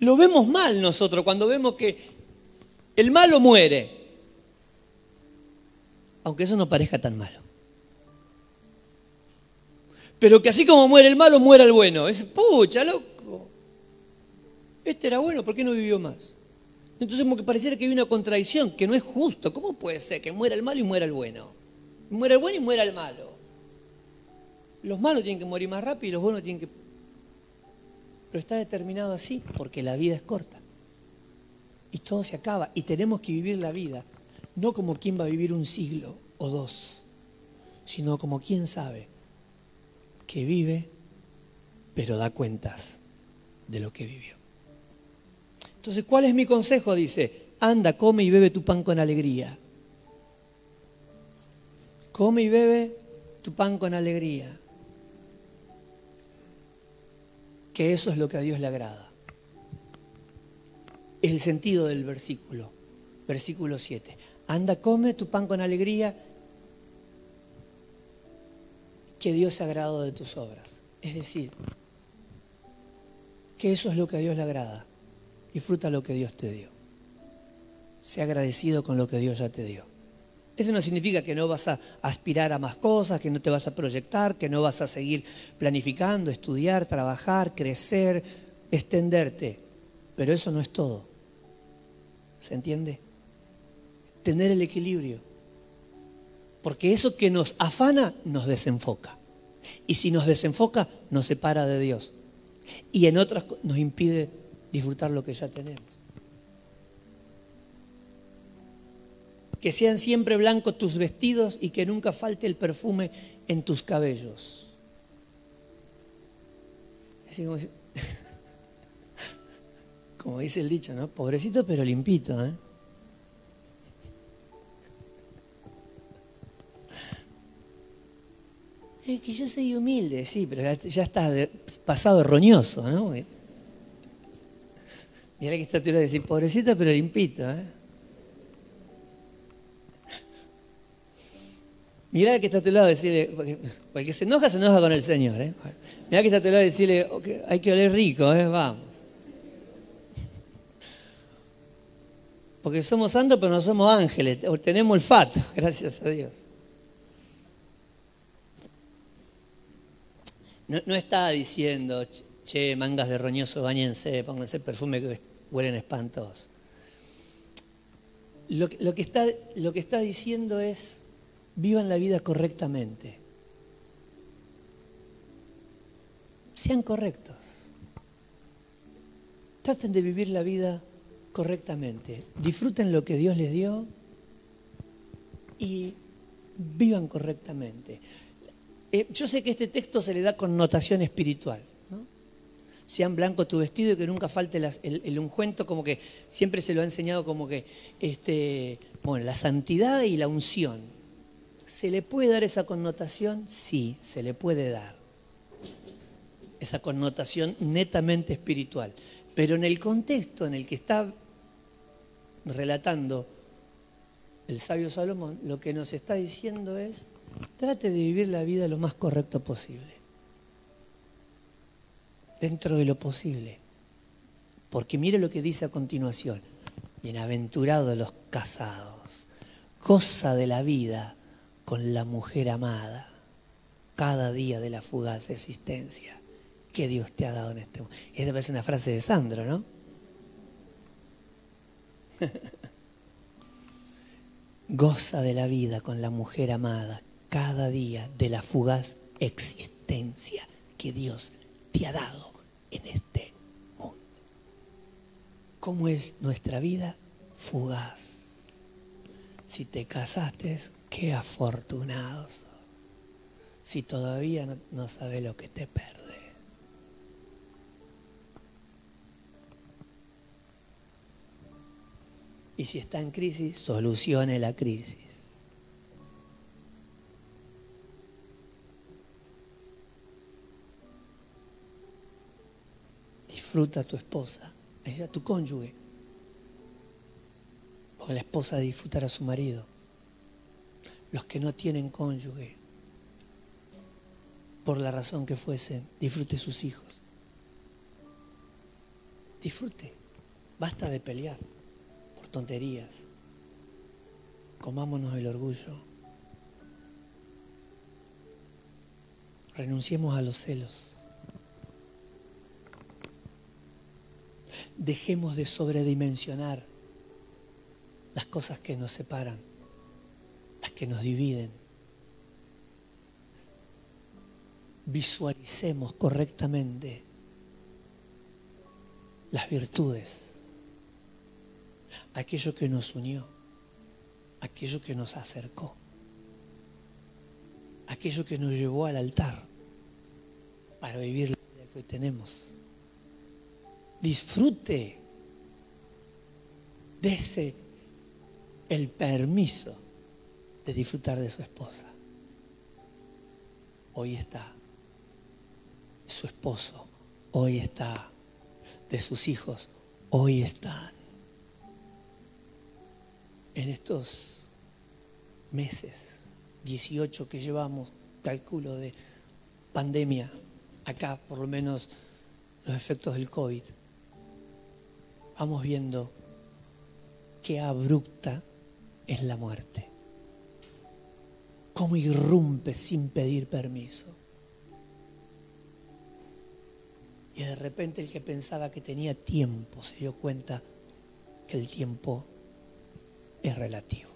Lo vemos mal nosotros cuando vemos que el malo muere, aunque eso no parezca tan malo. Pero que así como muere el malo, muera el bueno. Es, pucha, loco. Este era bueno, ¿por qué no vivió más? Entonces como que pareciera que hay una contradicción, que no es justo. ¿Cómo puede ser que muera el malo y muera el bueno? Muera el bueno y muera el malo. Los malos tienen que morir más rápido y los buenos tienen que... Pero está determinado así porque la vida es corta. Y todo se acaba. Y tenemos que vivir la vida, no como quien va a vivir un siglo o dos, sino como quien sabe que vive, pero da cuentas de lo que vivió. Entonces, ¿cuál es mi consejo? Dice, anda, come y bebe tu pan con alegría. Come y bebe tu pan con alegría. Que eso es lo que a Dios le agrada. Es el sentido del versículo. Versículo 7. Anda, come tu pan con alegría. Que Dios se agrado de tus obras. Es decir, que eso es lo que a Dios le agrada. Disfruta lo que Dios te dio. Sea agradecido con lo que Dios ya te dio. Eso no significa que no vas a aspirar a más cosas, que no te vas a proyectar, que no vas a seguir planificando, estudiar, trabajar, crecer, extenderte. Pero eso no es todo. ¿Se entiende? Tener el equilibrio. Porque eso que nos afana nos desenfoca. Y si nos desenfoca, nos separa de Dios. Y en otras nos impide disfrutar lo que ya tenemos. Que sean siempre blancos tus vestidos y que nunca falte el perfume en tus cabellos. como, dice el dicho, ¿no? Pobrecito pero limpito, ¿eh? Es que yo soy humilde, sí, pero ya, está pasado roñoso, ¿no? Mira que está de decir, pobrecito pero limpito, ¿eh? Mirá que está a tu lado decirle, porque, el que se enoja, se enoja con el Señor. ¿eh? Mirá que está a tu lado decirle, hay que oler rico, ¿eh? vamos. Porque somos santos, pero no somos ángeles, tenemos el fato, gracias a Dios. No, no está diciendo, che, mangas de roñoso, bañense, pónganse perfume que huelen espantosos. Lo, lo, que está, lo que está diciendo es, vivan la vida correctamente. Sean correctos. Traten de vivir la vida correctamente. Disfruten lo que Dios les dio y vivan correctamente. Eh, yo sé que este texto se le da connotación espiritual. ¿no? Sean blanco tu vestido y que nunca falte el, el, ungüento, como que siempre se lo ha enseñado como que este, bueno, la santidad y la unción. ¿Se le puede dar esa connotación? Sí, se le puede dar. Esa connotación netamente espiritual. Pero en el contexto en el que está relatando el sabio Salomón, lo que nos está diciendo es, trate de vivir la vida lo más correcto posible. Dentro de lo posible. Porque mire lo que dice a continuación. Bienaventurados los casados. Cosa de la vida con la mujer amada cada día de la fugaz existencia que Dios te ha dado en este mundo. Esta parece una frase de Sandro, ¿no? Goza de la vida con la mujer amada cada día de la fugaz existencia que Dios te ha dado en este mundo. ¿Cómo es nuestra vida? Fugaz. Si te casaste, qué afortunados. Si todavía no, no sabes lo que te perdés. Y si está en crisis, solucione la crisis. Disfruta a tu esposa, a tu cónyuge. O la esposa disfrutar a su marido. Los que no tienen cónyuge, por la razón que fuesen, disfrute sus hijos. Disfrute. Basta de pelear tonterías. Comámonos el orgullo. Renunciemos a los celos. Dejemos de sobredimensionar las cosas que nos separan, que nos dividen. Visualicemos correctamente las virtudes aquello que nos unió, aquello que nos acercó, aquello que nos llevó al altar para vivir la vida que hoy tenemos. Disfrute de ese el permiso de disfrutar de su esposa. Hoy está su esposo, hoy está de sus hijos, hoy están en estos meses, 18 que llevamos, calculo de pandemia, acá por lo menos los efectos del COVID, vamos viendo qué abrupta es la muerte, cómo irrumpe sin pedir permiso. Y de repente el que pensaba que tenía tiempo se dio cuenta que el tiempo es relativo.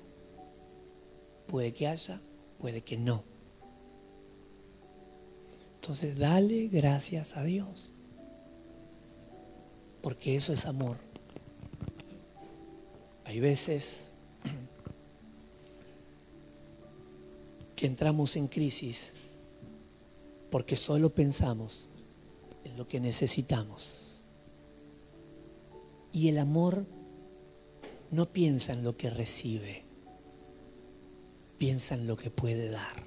Puede que haya, puede que no. Entonces dale gracias a Dios. Porque eso es amor. Hay veces entramos en crisis porque solo pensamos en lo que necesitamos. Y el amor no piensa en lo que recibe, piensa en lo que puede dar,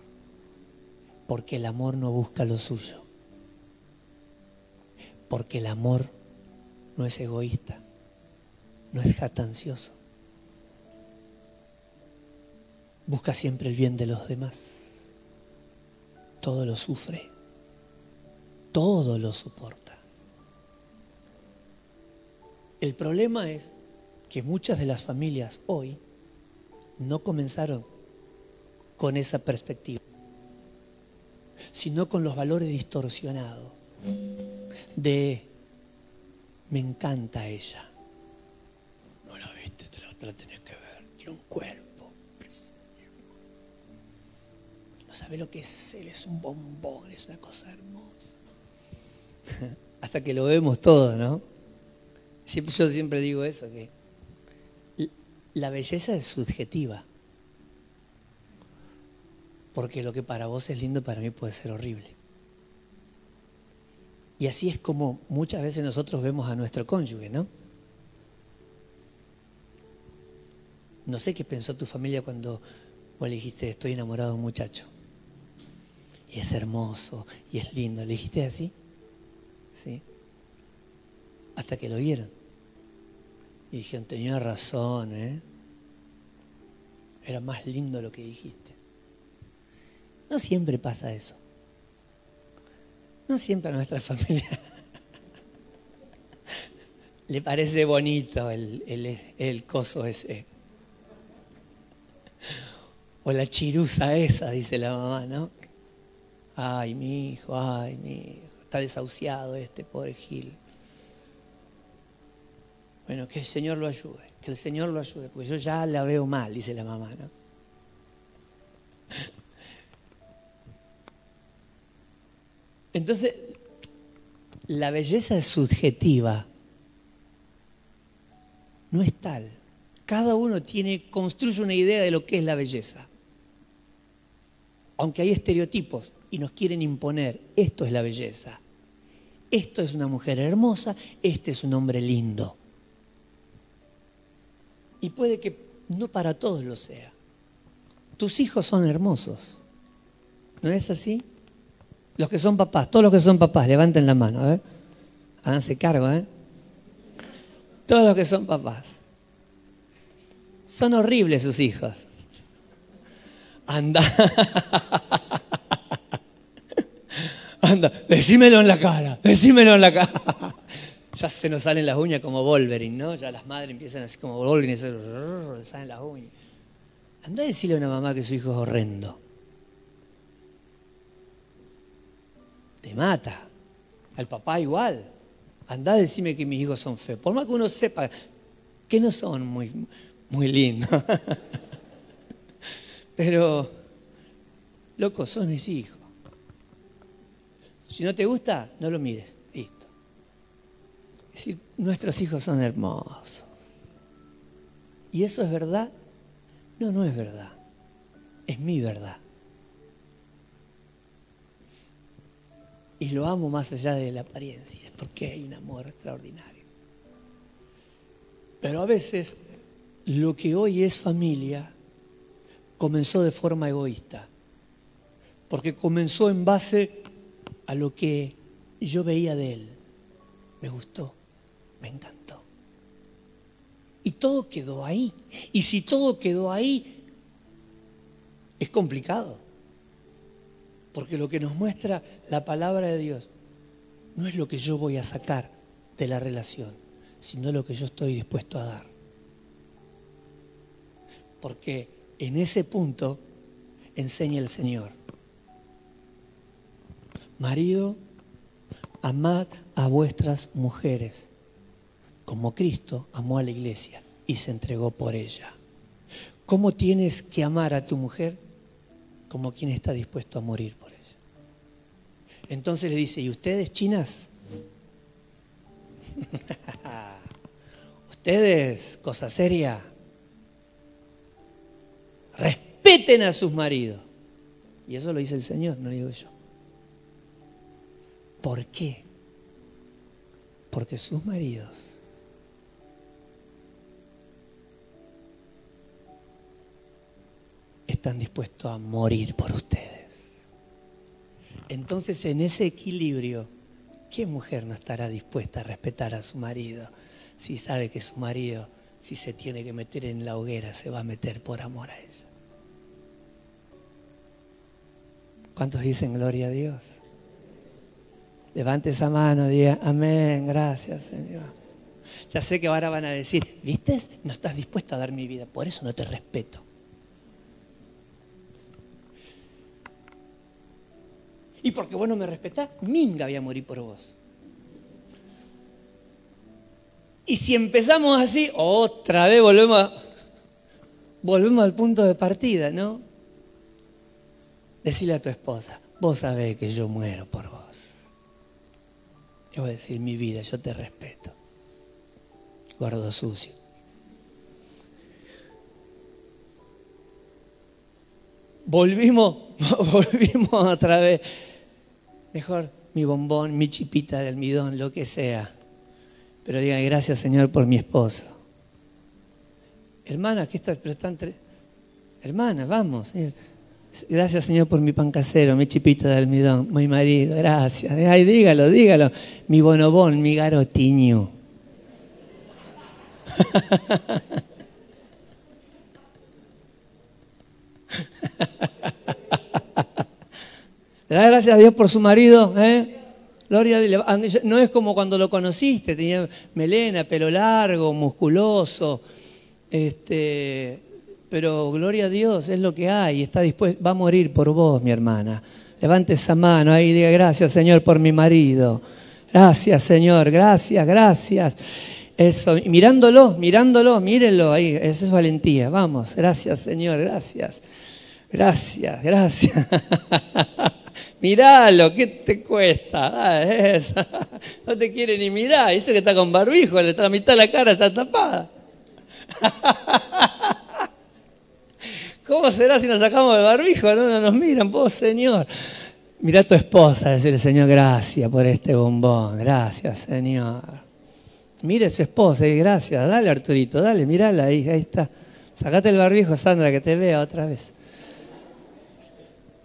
porque el amor no busca lo suyo, porque el amor no es egoísta, no es jatancioso, busca siempre el bien de los demás, todo lo sufre, todo lo soporta. El problema es que muchas de las familias hoy no comenzaron con esa perspectiva, sino con los valores distorsionados de me encanta ella. No la viste, te la, tenés que ver. Tiene un cuerpo. Sabe lo que es él, es un bombón, es una cosa hermosa. Hasta que lo vemos todo, ¿no? yo siempre digo eso, que la belleza es subjetiva. Porque lo que para vos es lindo, para mí puede ser horrible. Y así es como muchas veces nosotros vemos a nuestro cónyuge, ¿no? No sé qué pensó tu familia cuando vos le dijiste, estoy enamorado de un muchacho. Y es hermoso, y es lindo. ¿Le dijiste así? Sí. Hasta que lo vieron. Y dijeron, tenía razón, ¿eh? Era más lindo lo que dijiste. No siempre pasa eso. No siempre a nuestra familia le parece bonito el, el, coso ese. O la chirusa esa, dice la mamá, ¿no? Ay, mi hijo, ay, mi hijo, está desahuciado este pobre Gil. Bueno, que el Señor lo ayude, que el Señor lo ayude, porque yo ya la veo mal, dice la mamá, ¿no? Entonces, la belleza es subjetiva, no es tal. Cada uno tiene, construye una idea de lo que es la belleza. Aunque hay estereotipos y nos quieren imponer, esto es la belleza. Esto es una mujer hermosa, este es un hombre lindo. Y puede que no para todos lo sea. Tus hijos son hermosos. ¿No es así? Los que son papás, todos los que son papás, levanten la mano, a. Háganse cargo, ¿eh? Todos los que son papás. Son horribles sus hijos. Anda. Anda, decímelo en la cara, decímelo en la cara. Ya se nos salen las uñas como Wolverine, ¿no? Ya las madres empiezan así como Wolverine, y se salen las uñas. Anda a decirle a una mamá que su hijo es horrendo. Te mata. Al papá igual. Anda a decirme que mis hijos son feos. Por más que uno sepa que no son muy, muy lindos. Pero, loco, son mis hijos. Si no te gusta, no lo mires. Listo. Es decir, nuestros hijos son hermosos. ¿Y eso es verdad? No, no es verdad. Es mi verdad. Y lo amo más allá de la apariencia, porque hay un amor extraordinario. Pero a veces lo que hoy es familia comenzó de forma egoísta, porque comenzó en base a lo que yo veía de él. Me gustó, me encantó. Y todo quedó ahí. Y si todo quedó ahí, es complicado. Porque lo que nos muestra la palabra de Dios no es lo que yo voy a sacar de la relación, sino lo que yo estoy dispuesto a dar. Porque en ese punto enseña el Señor. Marido, amad a vuestras mujeres, como Cristo amó a la iglesia y se entregó por ella. ¿Cómo tienes que amar a tu mujer? Como quien está dispuesto a morir por ella. Entonces le dice, ¿y ustedes chinas? ustedes, cosa seria, respeten a sus maridos. Y eso lo dice el Señor, no lo digo yo. ¿Por qué? Porque sus maridos están dispuestos a morir por ustedes. Entonces, en ese equilibrio, ¿qué mujer no estará dispuesta a respetar a su marido si sabe que su marido, si se tiene que meter en la hoguera, se va a meter por amor a ella? ¿Cuántos dicen gloria a Dios? Levante esa mano, diga, amén, gracias Señor. Ya sé que ahora van a decir, ¿viste? No estás dispuesta a dar mi vida, por eso no te respeto. Y porque vos no me respetás, minga voy a morir por vos. Y si empezamos así, otra vez volvemos, volvemos al punto de partida, ¿no? Decirle a tu esposa, vos sabés que yo muero por vos. Yo voy a decir mi vida, yo te respeto. Gordo sucio. Volvimos, volvimos otra vez. Mejor mi bombón, mi chipita de almidón, lo que sea. Pero digan gracias Señor por mi esposo. Hermana, aquí está, pero están tres. Hermana, vamos. Gracias, Señor, por mi pan casero, mi chipita de almidón, mi marido, gracias. Ay, dígalo, dígalo. Mi bonobón, mi garotiño. Le gracias a Dios por su marido, ¿eh? Gloria. No es como cuando lo conociste, tenía melena, pelo largo, musculoso, este, pero gloria a Dios, es lo que hay, está dispuesto, va a morir por vos, mi hermana. Levante esa mano ahí diga gracias, Señor, por mi marido. Gracias, Señor, gracias, gracias. Eso, mirándolo, mirándolo, mírenlo ahí, eso es valentía. Vamos, gracias, Señor, gracias. Gracias, gracias. Miralo, ¿qué te cuesta? No te quiere ni mirar. Dice que está con barbijo, la mitad de la cara está tapada. ¿Cómo será si nos sacamos el barbijo? No, no nos miran, vos, Señor. Mira a tu esposa, decirle, Señor, gracias por este bombón. Gracias, Señor. Mire a su esposa y gracias. Dale, Arturito, dale, mirala ahí, ahí está. Sacate el barbijo, Sandra, que te vea otra vez.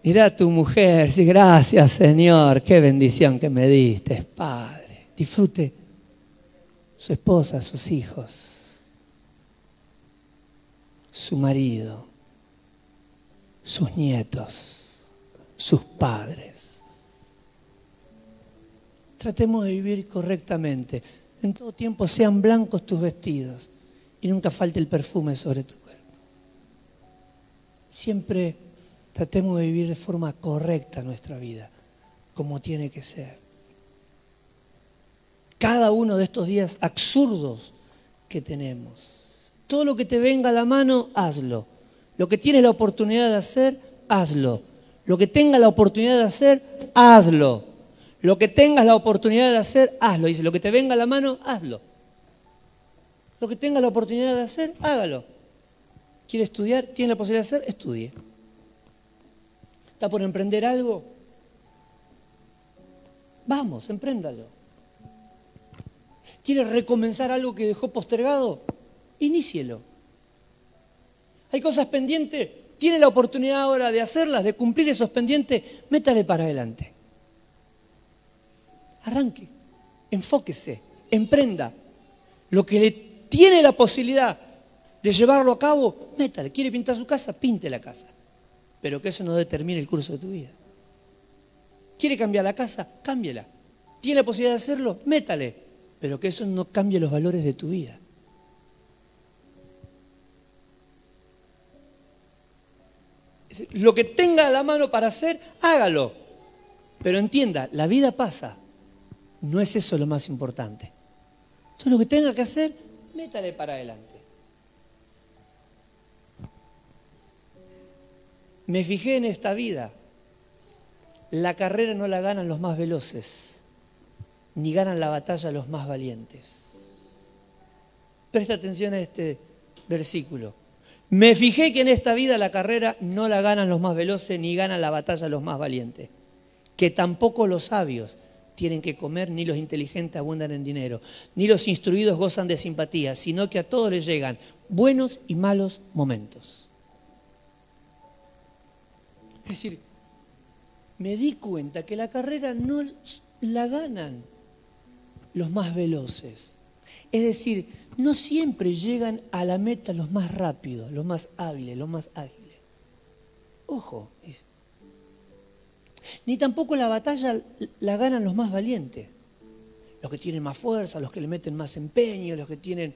Mira a tu mujer, sí, gracias, Señor. Qué bendición que me diste, Padre. Disfrute su esposa, sus hijos, su marido sus nietos, sus padres. Tratemos de vivir correctamente. En todo tiempo sean blancos tus vestidos y nunca falte el perfume sobre tu cuerpo. Siempre tratemos de vivir de forma correcta nuestra vida, como tiene que ser. Cada uno de estos días absurdos que tenemos. Todo lo que te venga a la mano, hazlo lo que tienes la oportunidad de hacer, hazlo. Lo que tengas la oportunidad de hacer, hazlo. Lo que tengas la oportunidad de hacer, hazlo. Dice, lo que te venga a la mano, hazlo. Lo que tengas la oportunidad de hacer, hágalo. ¿Quiere estudiar? ¿Tiene la posibilidad de hacer? Estudie. ¿Está por emprender algo? Vamos, empréndalo. ¿Quiere recomenzar algo que dejó postergado? Inícielo. Hay cosas pendientes, tiene la oportunidad ahora de hacerlas, de cumplir esos pendientes, métale para adelante. Arranque, enfóquese, emprenda. Lo que le tiene la posibilidad de llevarlo a cabo, métale. ¿Quiere pintar su casa? Pinte la casa. Pero que eso no determine el curso de tu vida. ¿Quiere cambiar la casa? Cámbiela. ¿Tiene la posibilidad de hacerlo? Métale. Pero que eso no cambie los valores de tu vida. Lo que tenga la mano para hacer, hágalo. Pero entienda, la vida pasa. No es eso lo más importante. Entonces lo que tenga que hacer, métale para adelante. Me fijé en esta vida. La carrera no la ganan los más veloces, ni ganan la batalla los más valientes. Presta atención a este versículo. Me fijé que en esta vida la carrera no la ganan los más veloces ni ganan la batalla los más valientes. Que tampoco los sabios tienen que comer, ni los inteligentes abundan en dinero, ni los instruidos gozan de simpatía, sino que a todos les llegan buenos y malos momentos. Es decir, me di cuenta que la carrera no la ganan los más veloces. Es decir, no siempre llegan a la meta los más rápidos, los más hábiles, los más ágiles. Ojo. Ni tampoco la batalla la ganan los más valientes. Los que tienen más fuerza, los que le meten más empeño, los que tienen...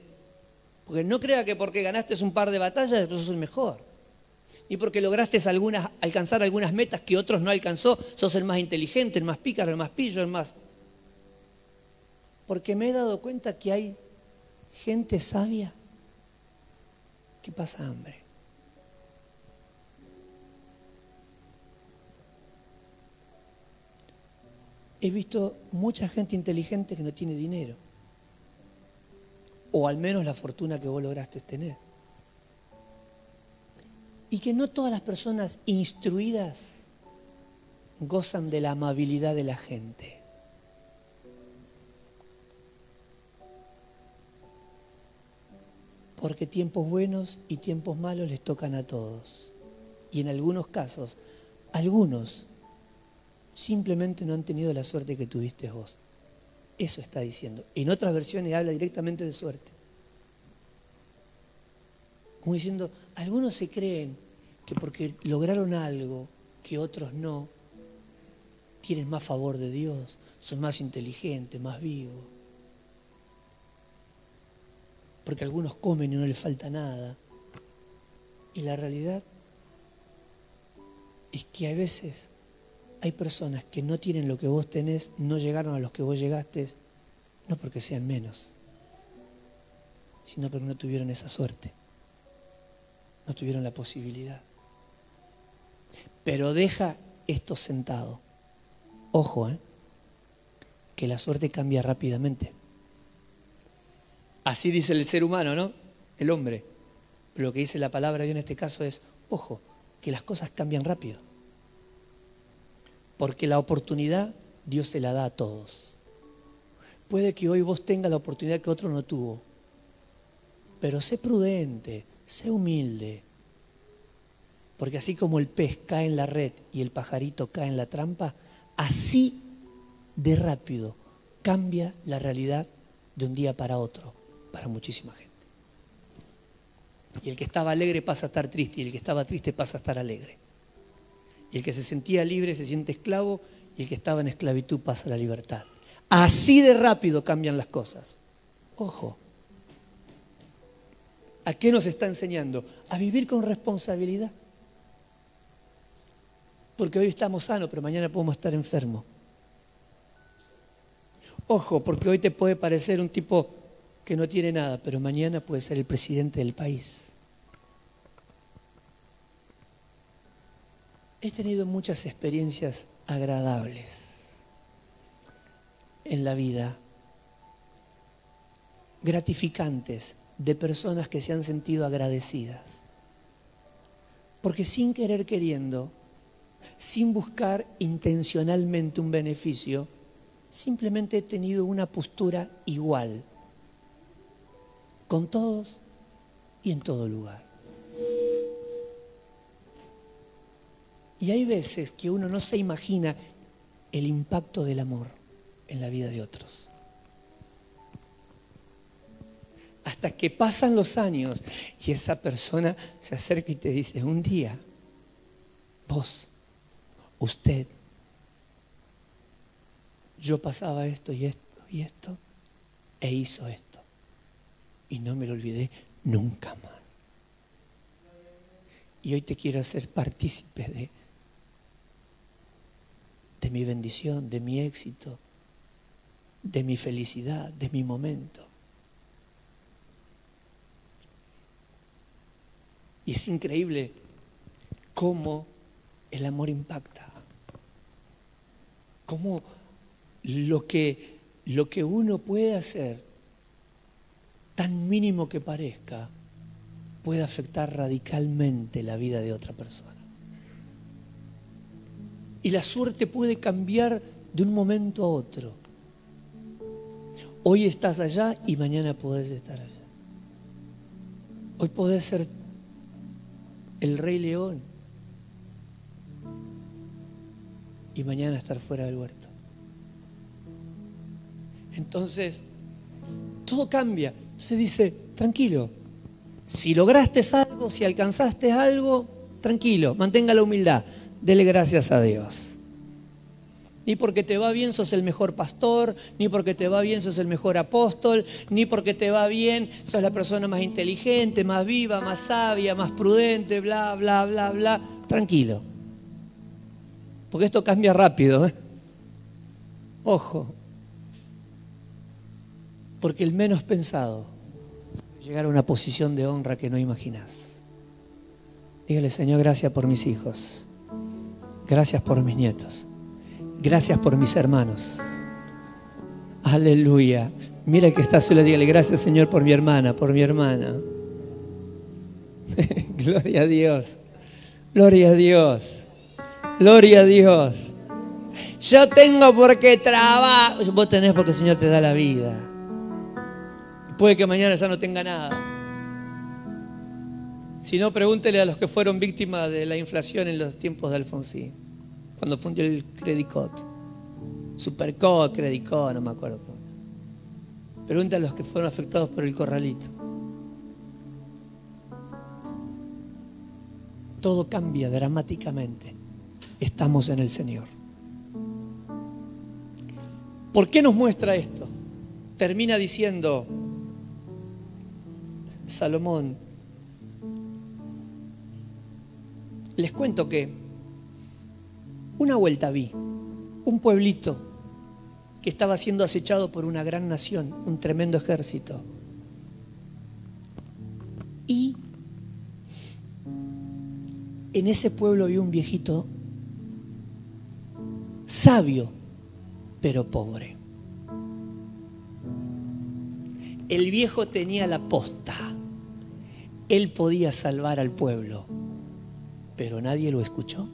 Porque no crea que porque ganaste un par de batallas, sos el mejor. Ni porque lograste alcanzar algunas metas que otros no alcanzó, sos el más inteligente, el más pícaro, el más pillo, el más... Porque me he dado cuenta que hay gente sabia que pasa hambre. He visto mucha gente inteligente que no tiene dinero, o al menos la fortuna que vos lograste tener. Y que no todas las personas instruidas gozan de la amabilidad de la gente. Porque tiempos buenos y tiempos malos les tocan a todos. Y en algunos casos, algunos simplemente no han tenido la suerte que tuviste vos. Eso está diciendo. En otras versiones habla directamente de suerte. Como diciendo, algunos se creen que porque lograron algo que otros no, tienen más favor de Dios, son más inteligentes, más vivos porque algunos comen y no les falta nada. Y la realidad es que a veces hay personas que no tienen lo que vos tenés, no llegaron a los que vos llegaste, no porque sean menos, sino porque no tuvieron esa suerte, no tuvieron la posibilidad. Pero deja esto sentado Ojo, ¿eh? que la suerte cambia rápidamente. Así dice el ser humano, ¿no? El hombre. Pero lo que dice la palabra de Dios en este caso es, ojo, que las cosas cambian rápido. Porque la oportunidad Dios se la da a todos. Puede que hoy vos tengas la oportunidad que otro no tuvo. Pero sé prudente, sé humilde. Porque así como el pez cae en la red y el pajarito cae en la trampa, así de rápido cambia la realidad de un día para otro para muchísima gente. Y el que estaba alegre pasa a estar triste, y el que estaba triste pasa a estar alegre. Y el que se sentía libre se siente esclavo, y el que estaba en esclavitud pasa a la libertad. Así de rápido cambian las cosas. Ojo. ¿A qué nos está enseñando? A vivir con responsabilidad. Porque hoy estamos sanos, pero mañana podemos estar enfermos. Ojo, porque hoy te puede parecer un tipo que no tiene nada, pero mañana puede ser el presidente del país. He tenido muchas experiencias agradables en la vida, gratificantes, de personas que se han sentido agradecidas. Porque sin querer queriendo, sin buscar intencionalmente un beneficio, simplemente he tenido una postura igual con todos y en todo lugar. Y hay veces que uno no se imagina el impacto del amor en la vida de otros. Hasta que pasan los años y esa persona se acerca y te dice, un día, vos, usted, yo pasaba esto y esto y esto, e hizo esto y no me lo olvidé nunca más. Y hoy te quiero hacer partícipe de, de mi bendición, de mi éxito, de mi felicidad, de mi momento. Y es increíble cómo el amor impacta. Cómo lo que, lo que uno puede hacer tan mínimo que parezca, puede afectar radicalmente la vida de otra persona. Y la suerte puede cambiar de un momento a otro. Hoy estás allá y mañana podés estar allá. Hoy podés ser el rey león y mañana estar fuera del huerto. Entonces, todo cambia. Se dice, tranquilo, si lograste algo, si alcanzaste algo, tranquilo, mantenga la humildad, dele gracias a Dios. Ni porque te va bien sos el mejor pastor, ni porque te va bien sos el mejor apóstol, ni porque te va bien sos la persona más inteligente, más viva, más sabia, más prudente, bla, bla, bla, bla. Tranquilo. Porque esto cambia rápido. ¿eh? Ojo, porque el menos pensado llegar a una posición de honra que no imaginas. Dígale, Señor, gracias por mis hijos. Gracias por mis nietos. Gracias por mis hermanos. Aleluya. Mira que está solo, dígale, gracias Señor por mi hermana, por mi hermana. Gloria a Dios. Gloria a Dios. Gloria a Dios. Yo tengo porque trabajo. Vos tenés porque el Señor te da la vida. Puede que mañana ya no tenga nada. Si no, pregúntele a los que fueron víctimas de la inflación en los tiempos de Alfonsín, cuando fundió el Credicot. Supercot, Credicot, no me acuerdo. Pregúntale a los que fueron afectados por el corralito. Todo cambia dramáticamente. Estamos en el Señor. ¿Por qué nos muestra esto? Termina diciendo, Salomón. Les cuento que una vuelta vi un pueblito que estaba siendo acechado por una gran nación, un tremendo ejército. Y en ese pueblo había un viejito sabio, pero pobre. El viejo tenía la posta. Él podía salvar al pueblo, pero nadie lo escuchó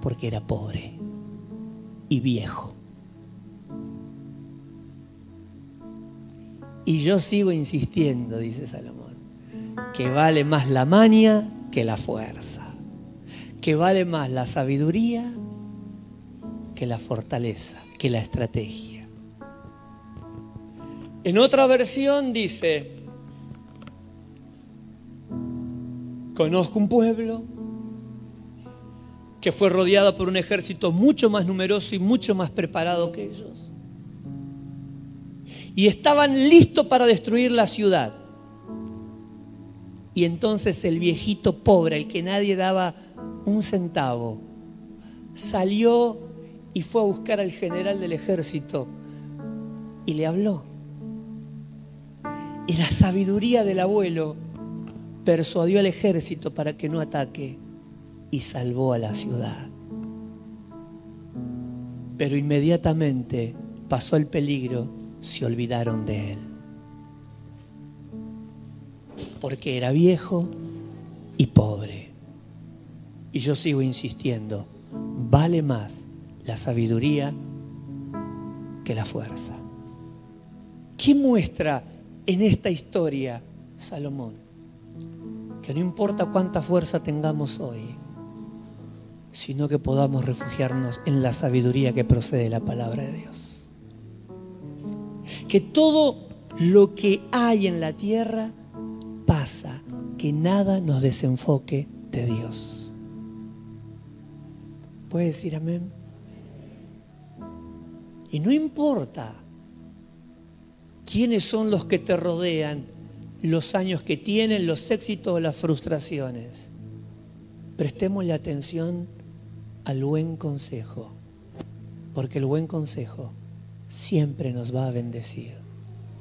porque era pobre y viejo. Y yo sigo insistiendo, dice Salomón, que vale más la maña que la fuerza, que vale más la sabiduría que la fortaleza, que la estrategia. En otra versión dice, conozco un pueblo que fue rodeado por un ejército mucho más numeroso y mucho más preparado que ellos y estaban listos para destruir la ciudad. Y entonces el viejito pobre, el que nadie daba un centavo, salió y fue a buscar al general del ejército y le habló. Y la sabiduría del abuelo persuadió al ejército para que no ataque y salvó a la ciudad. Pero inmediatamente pasó el peligro se olvidaron de él. Porque era viejo y pobre. Y yo sigo insistiendo, vale más la sabiduría que la fuerza. ¿Qué muestra en esta historia Salomón? Que no importa cuánta fuerza tengamos hoy, sino que podamos refugiarnos en la sabiduría que procede de la palabra de Dios que todo lo que hay en la tierra pasa, que nada nos desenfoque de Dios. ¿Puede decir amén? Y no importa quiénes son los que te rodean, los años que tienen, los éxitos o las frustraciones. Prestémosle atención al buen consejo, porque el buen consejo siempre nos va a bendecir,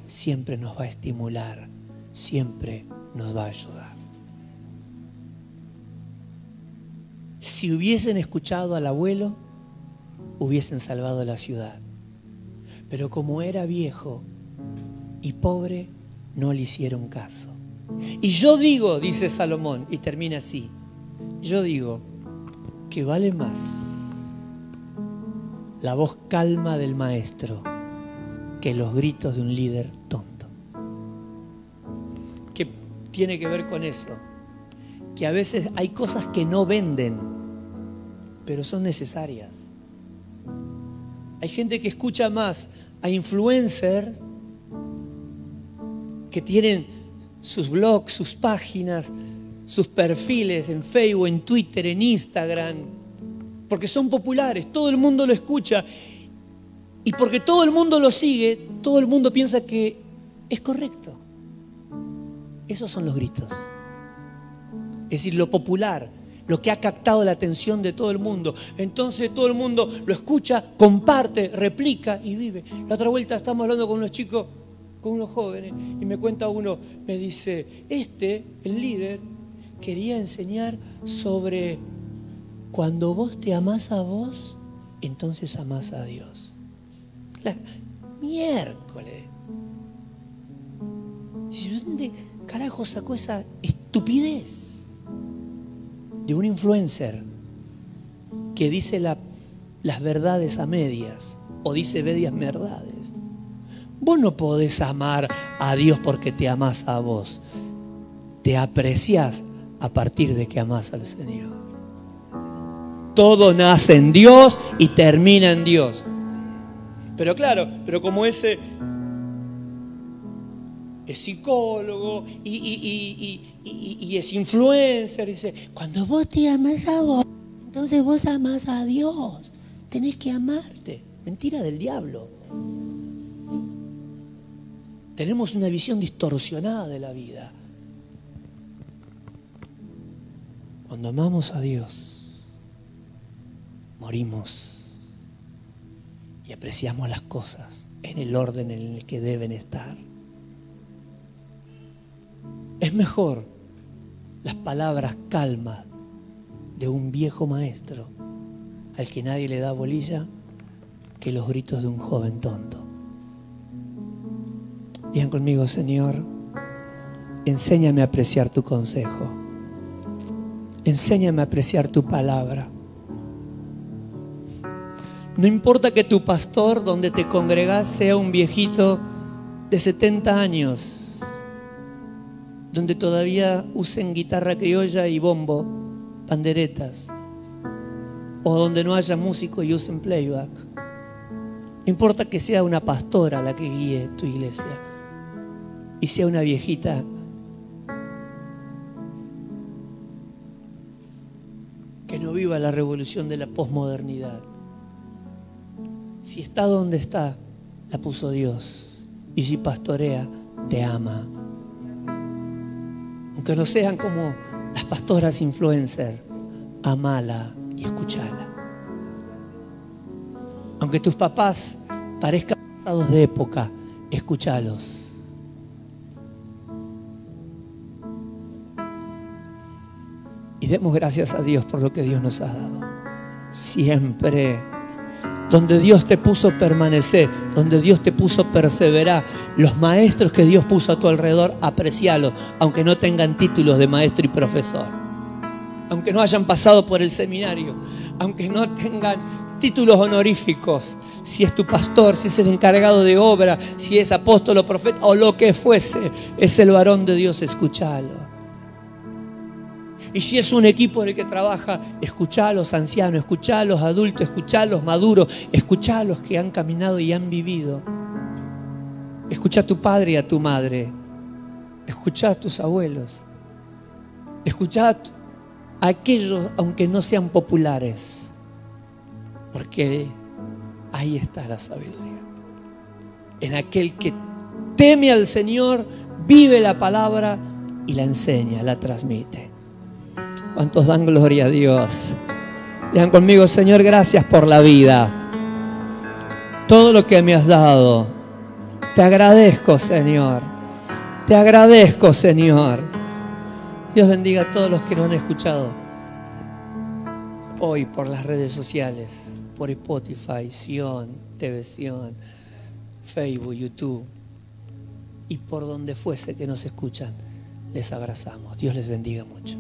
siempre nos va a estimular, siempre nos va a ayudar. Si hubiesen escuchado al abuelo, hubiesen salvado la ciudad. Pero como era viejo y pobre, no le hicieron caso. Y yo digo, dice Salomón, y termina así, yo digo que vale más la voz calma del maestro que los gritos de un líder tonto. ¿Qué tiene que ver con eso? Que a veces hay cosas que no venden, pero son necesarias. Hay gente que escucha más a influencers que tienen sus blogs, sus páginas, sus perfiles en Facebook, en Twitter, en Instagram, porque son populares, todo el mundo lo escucha y porque todo el mundo lo sigue, todo el mundo piensa que es correcto. Esos son los gritos. Es decir, lo popular, lo que ha captado la atención de todo el mundo. Entonces todo el mundo lo escucha, comparte, replica y vive. La otra vuelta estamos hablando con unos chicos, con unos jóvenes, y me cuenta uno, me dice, este, el líder, quería enseñar sobre cuando vos te amás a vos, entonces amás a Dios. La, miércoles. ¿Dónde carajo sacó esa estupidez de un influencer que dice las verdades a medias o dice medias verdades? Vos no podés amar a Dios porque te amás a vos. Te aprecias a partir de que amás al Señor. Todo nace en Dios y termina en Dios. Pero claro, pero como ese es psicólogo y, es influencer, dice, cuando vos te amas a vos, entonces vos amas a Dios. Tenés que amarte. Mentira del diablo. Tenemos una visión distorsionada de la vida. Cuando amamos a Dios, morimos y apreciamos las cosas en el orden en el que deben estar. Es mejor las palabras calmas de un viejo maestro al que nadie le da bolilla que los gritos de un joven tonto. Digan conmigo, Señor, enséñame a apreciar tu consejo. Enséñame a apreciar tu palabra. No importa que tu pastor donde te congregas sea un viejito de 70 años, donde todavía usen guitarra criolla y bombo, panderetas, o donde no haya músico y usen playback. No importa que sea una pastora la que guíe tu iglesia y sea una viejita que no viva la revolución de la posmodernidad. Si está donde está, la puso Dios. Y si pastorea, te ama. Aunque no sean como las pastoras influencer, amala y escuchala. Aunque tus papás parezcan pasados de época, escúchalos. Demos gracias a Dios por lo que Dios nos ha dado. Siempre. Donde Dios te puso permanecer, donde Dios te puso perseverar. Los maestros que Dios puso a tu alrededor, aprecialos, aunque no tengan títulos de maestro y profesor. Aunque no hayan pasado por el seminario, aunque no tengan títulos honoríficos, si es tu pastor, si es el encargado de obra, si es apóstol o profeta o lo que fuese, es el varón de Dios, escúchalo. Y si es un equipo en el que trabaja, escuchá a los ancianos, escuchá a los adultos, escuchá a los maduros, escuchá a los que han caminado y han vivido. Escucha a tu padre y a tu madre. Escuchá a tus abuelos. Escuchá a aquellos, aunque no sean populares. Porque ahí está la sabiduría. En aquel que teme al Señor, vive la palabra y la enseña, la transmite. ¿Cuántos dan gloria a Dios? Digan conmigo, Señor, gracias por la vida. Todo lo que me has dado. Te agradezco, Señor. Te agradezco, Señor. Dios bendiga a todos los que nos han escuchado hoy por las redes sociales, por Spotify, Sion, TV Sion, Facebook, YouTube y por donde fuese que nos escuchan. Les abrazamos. Dios les bendiga mucho.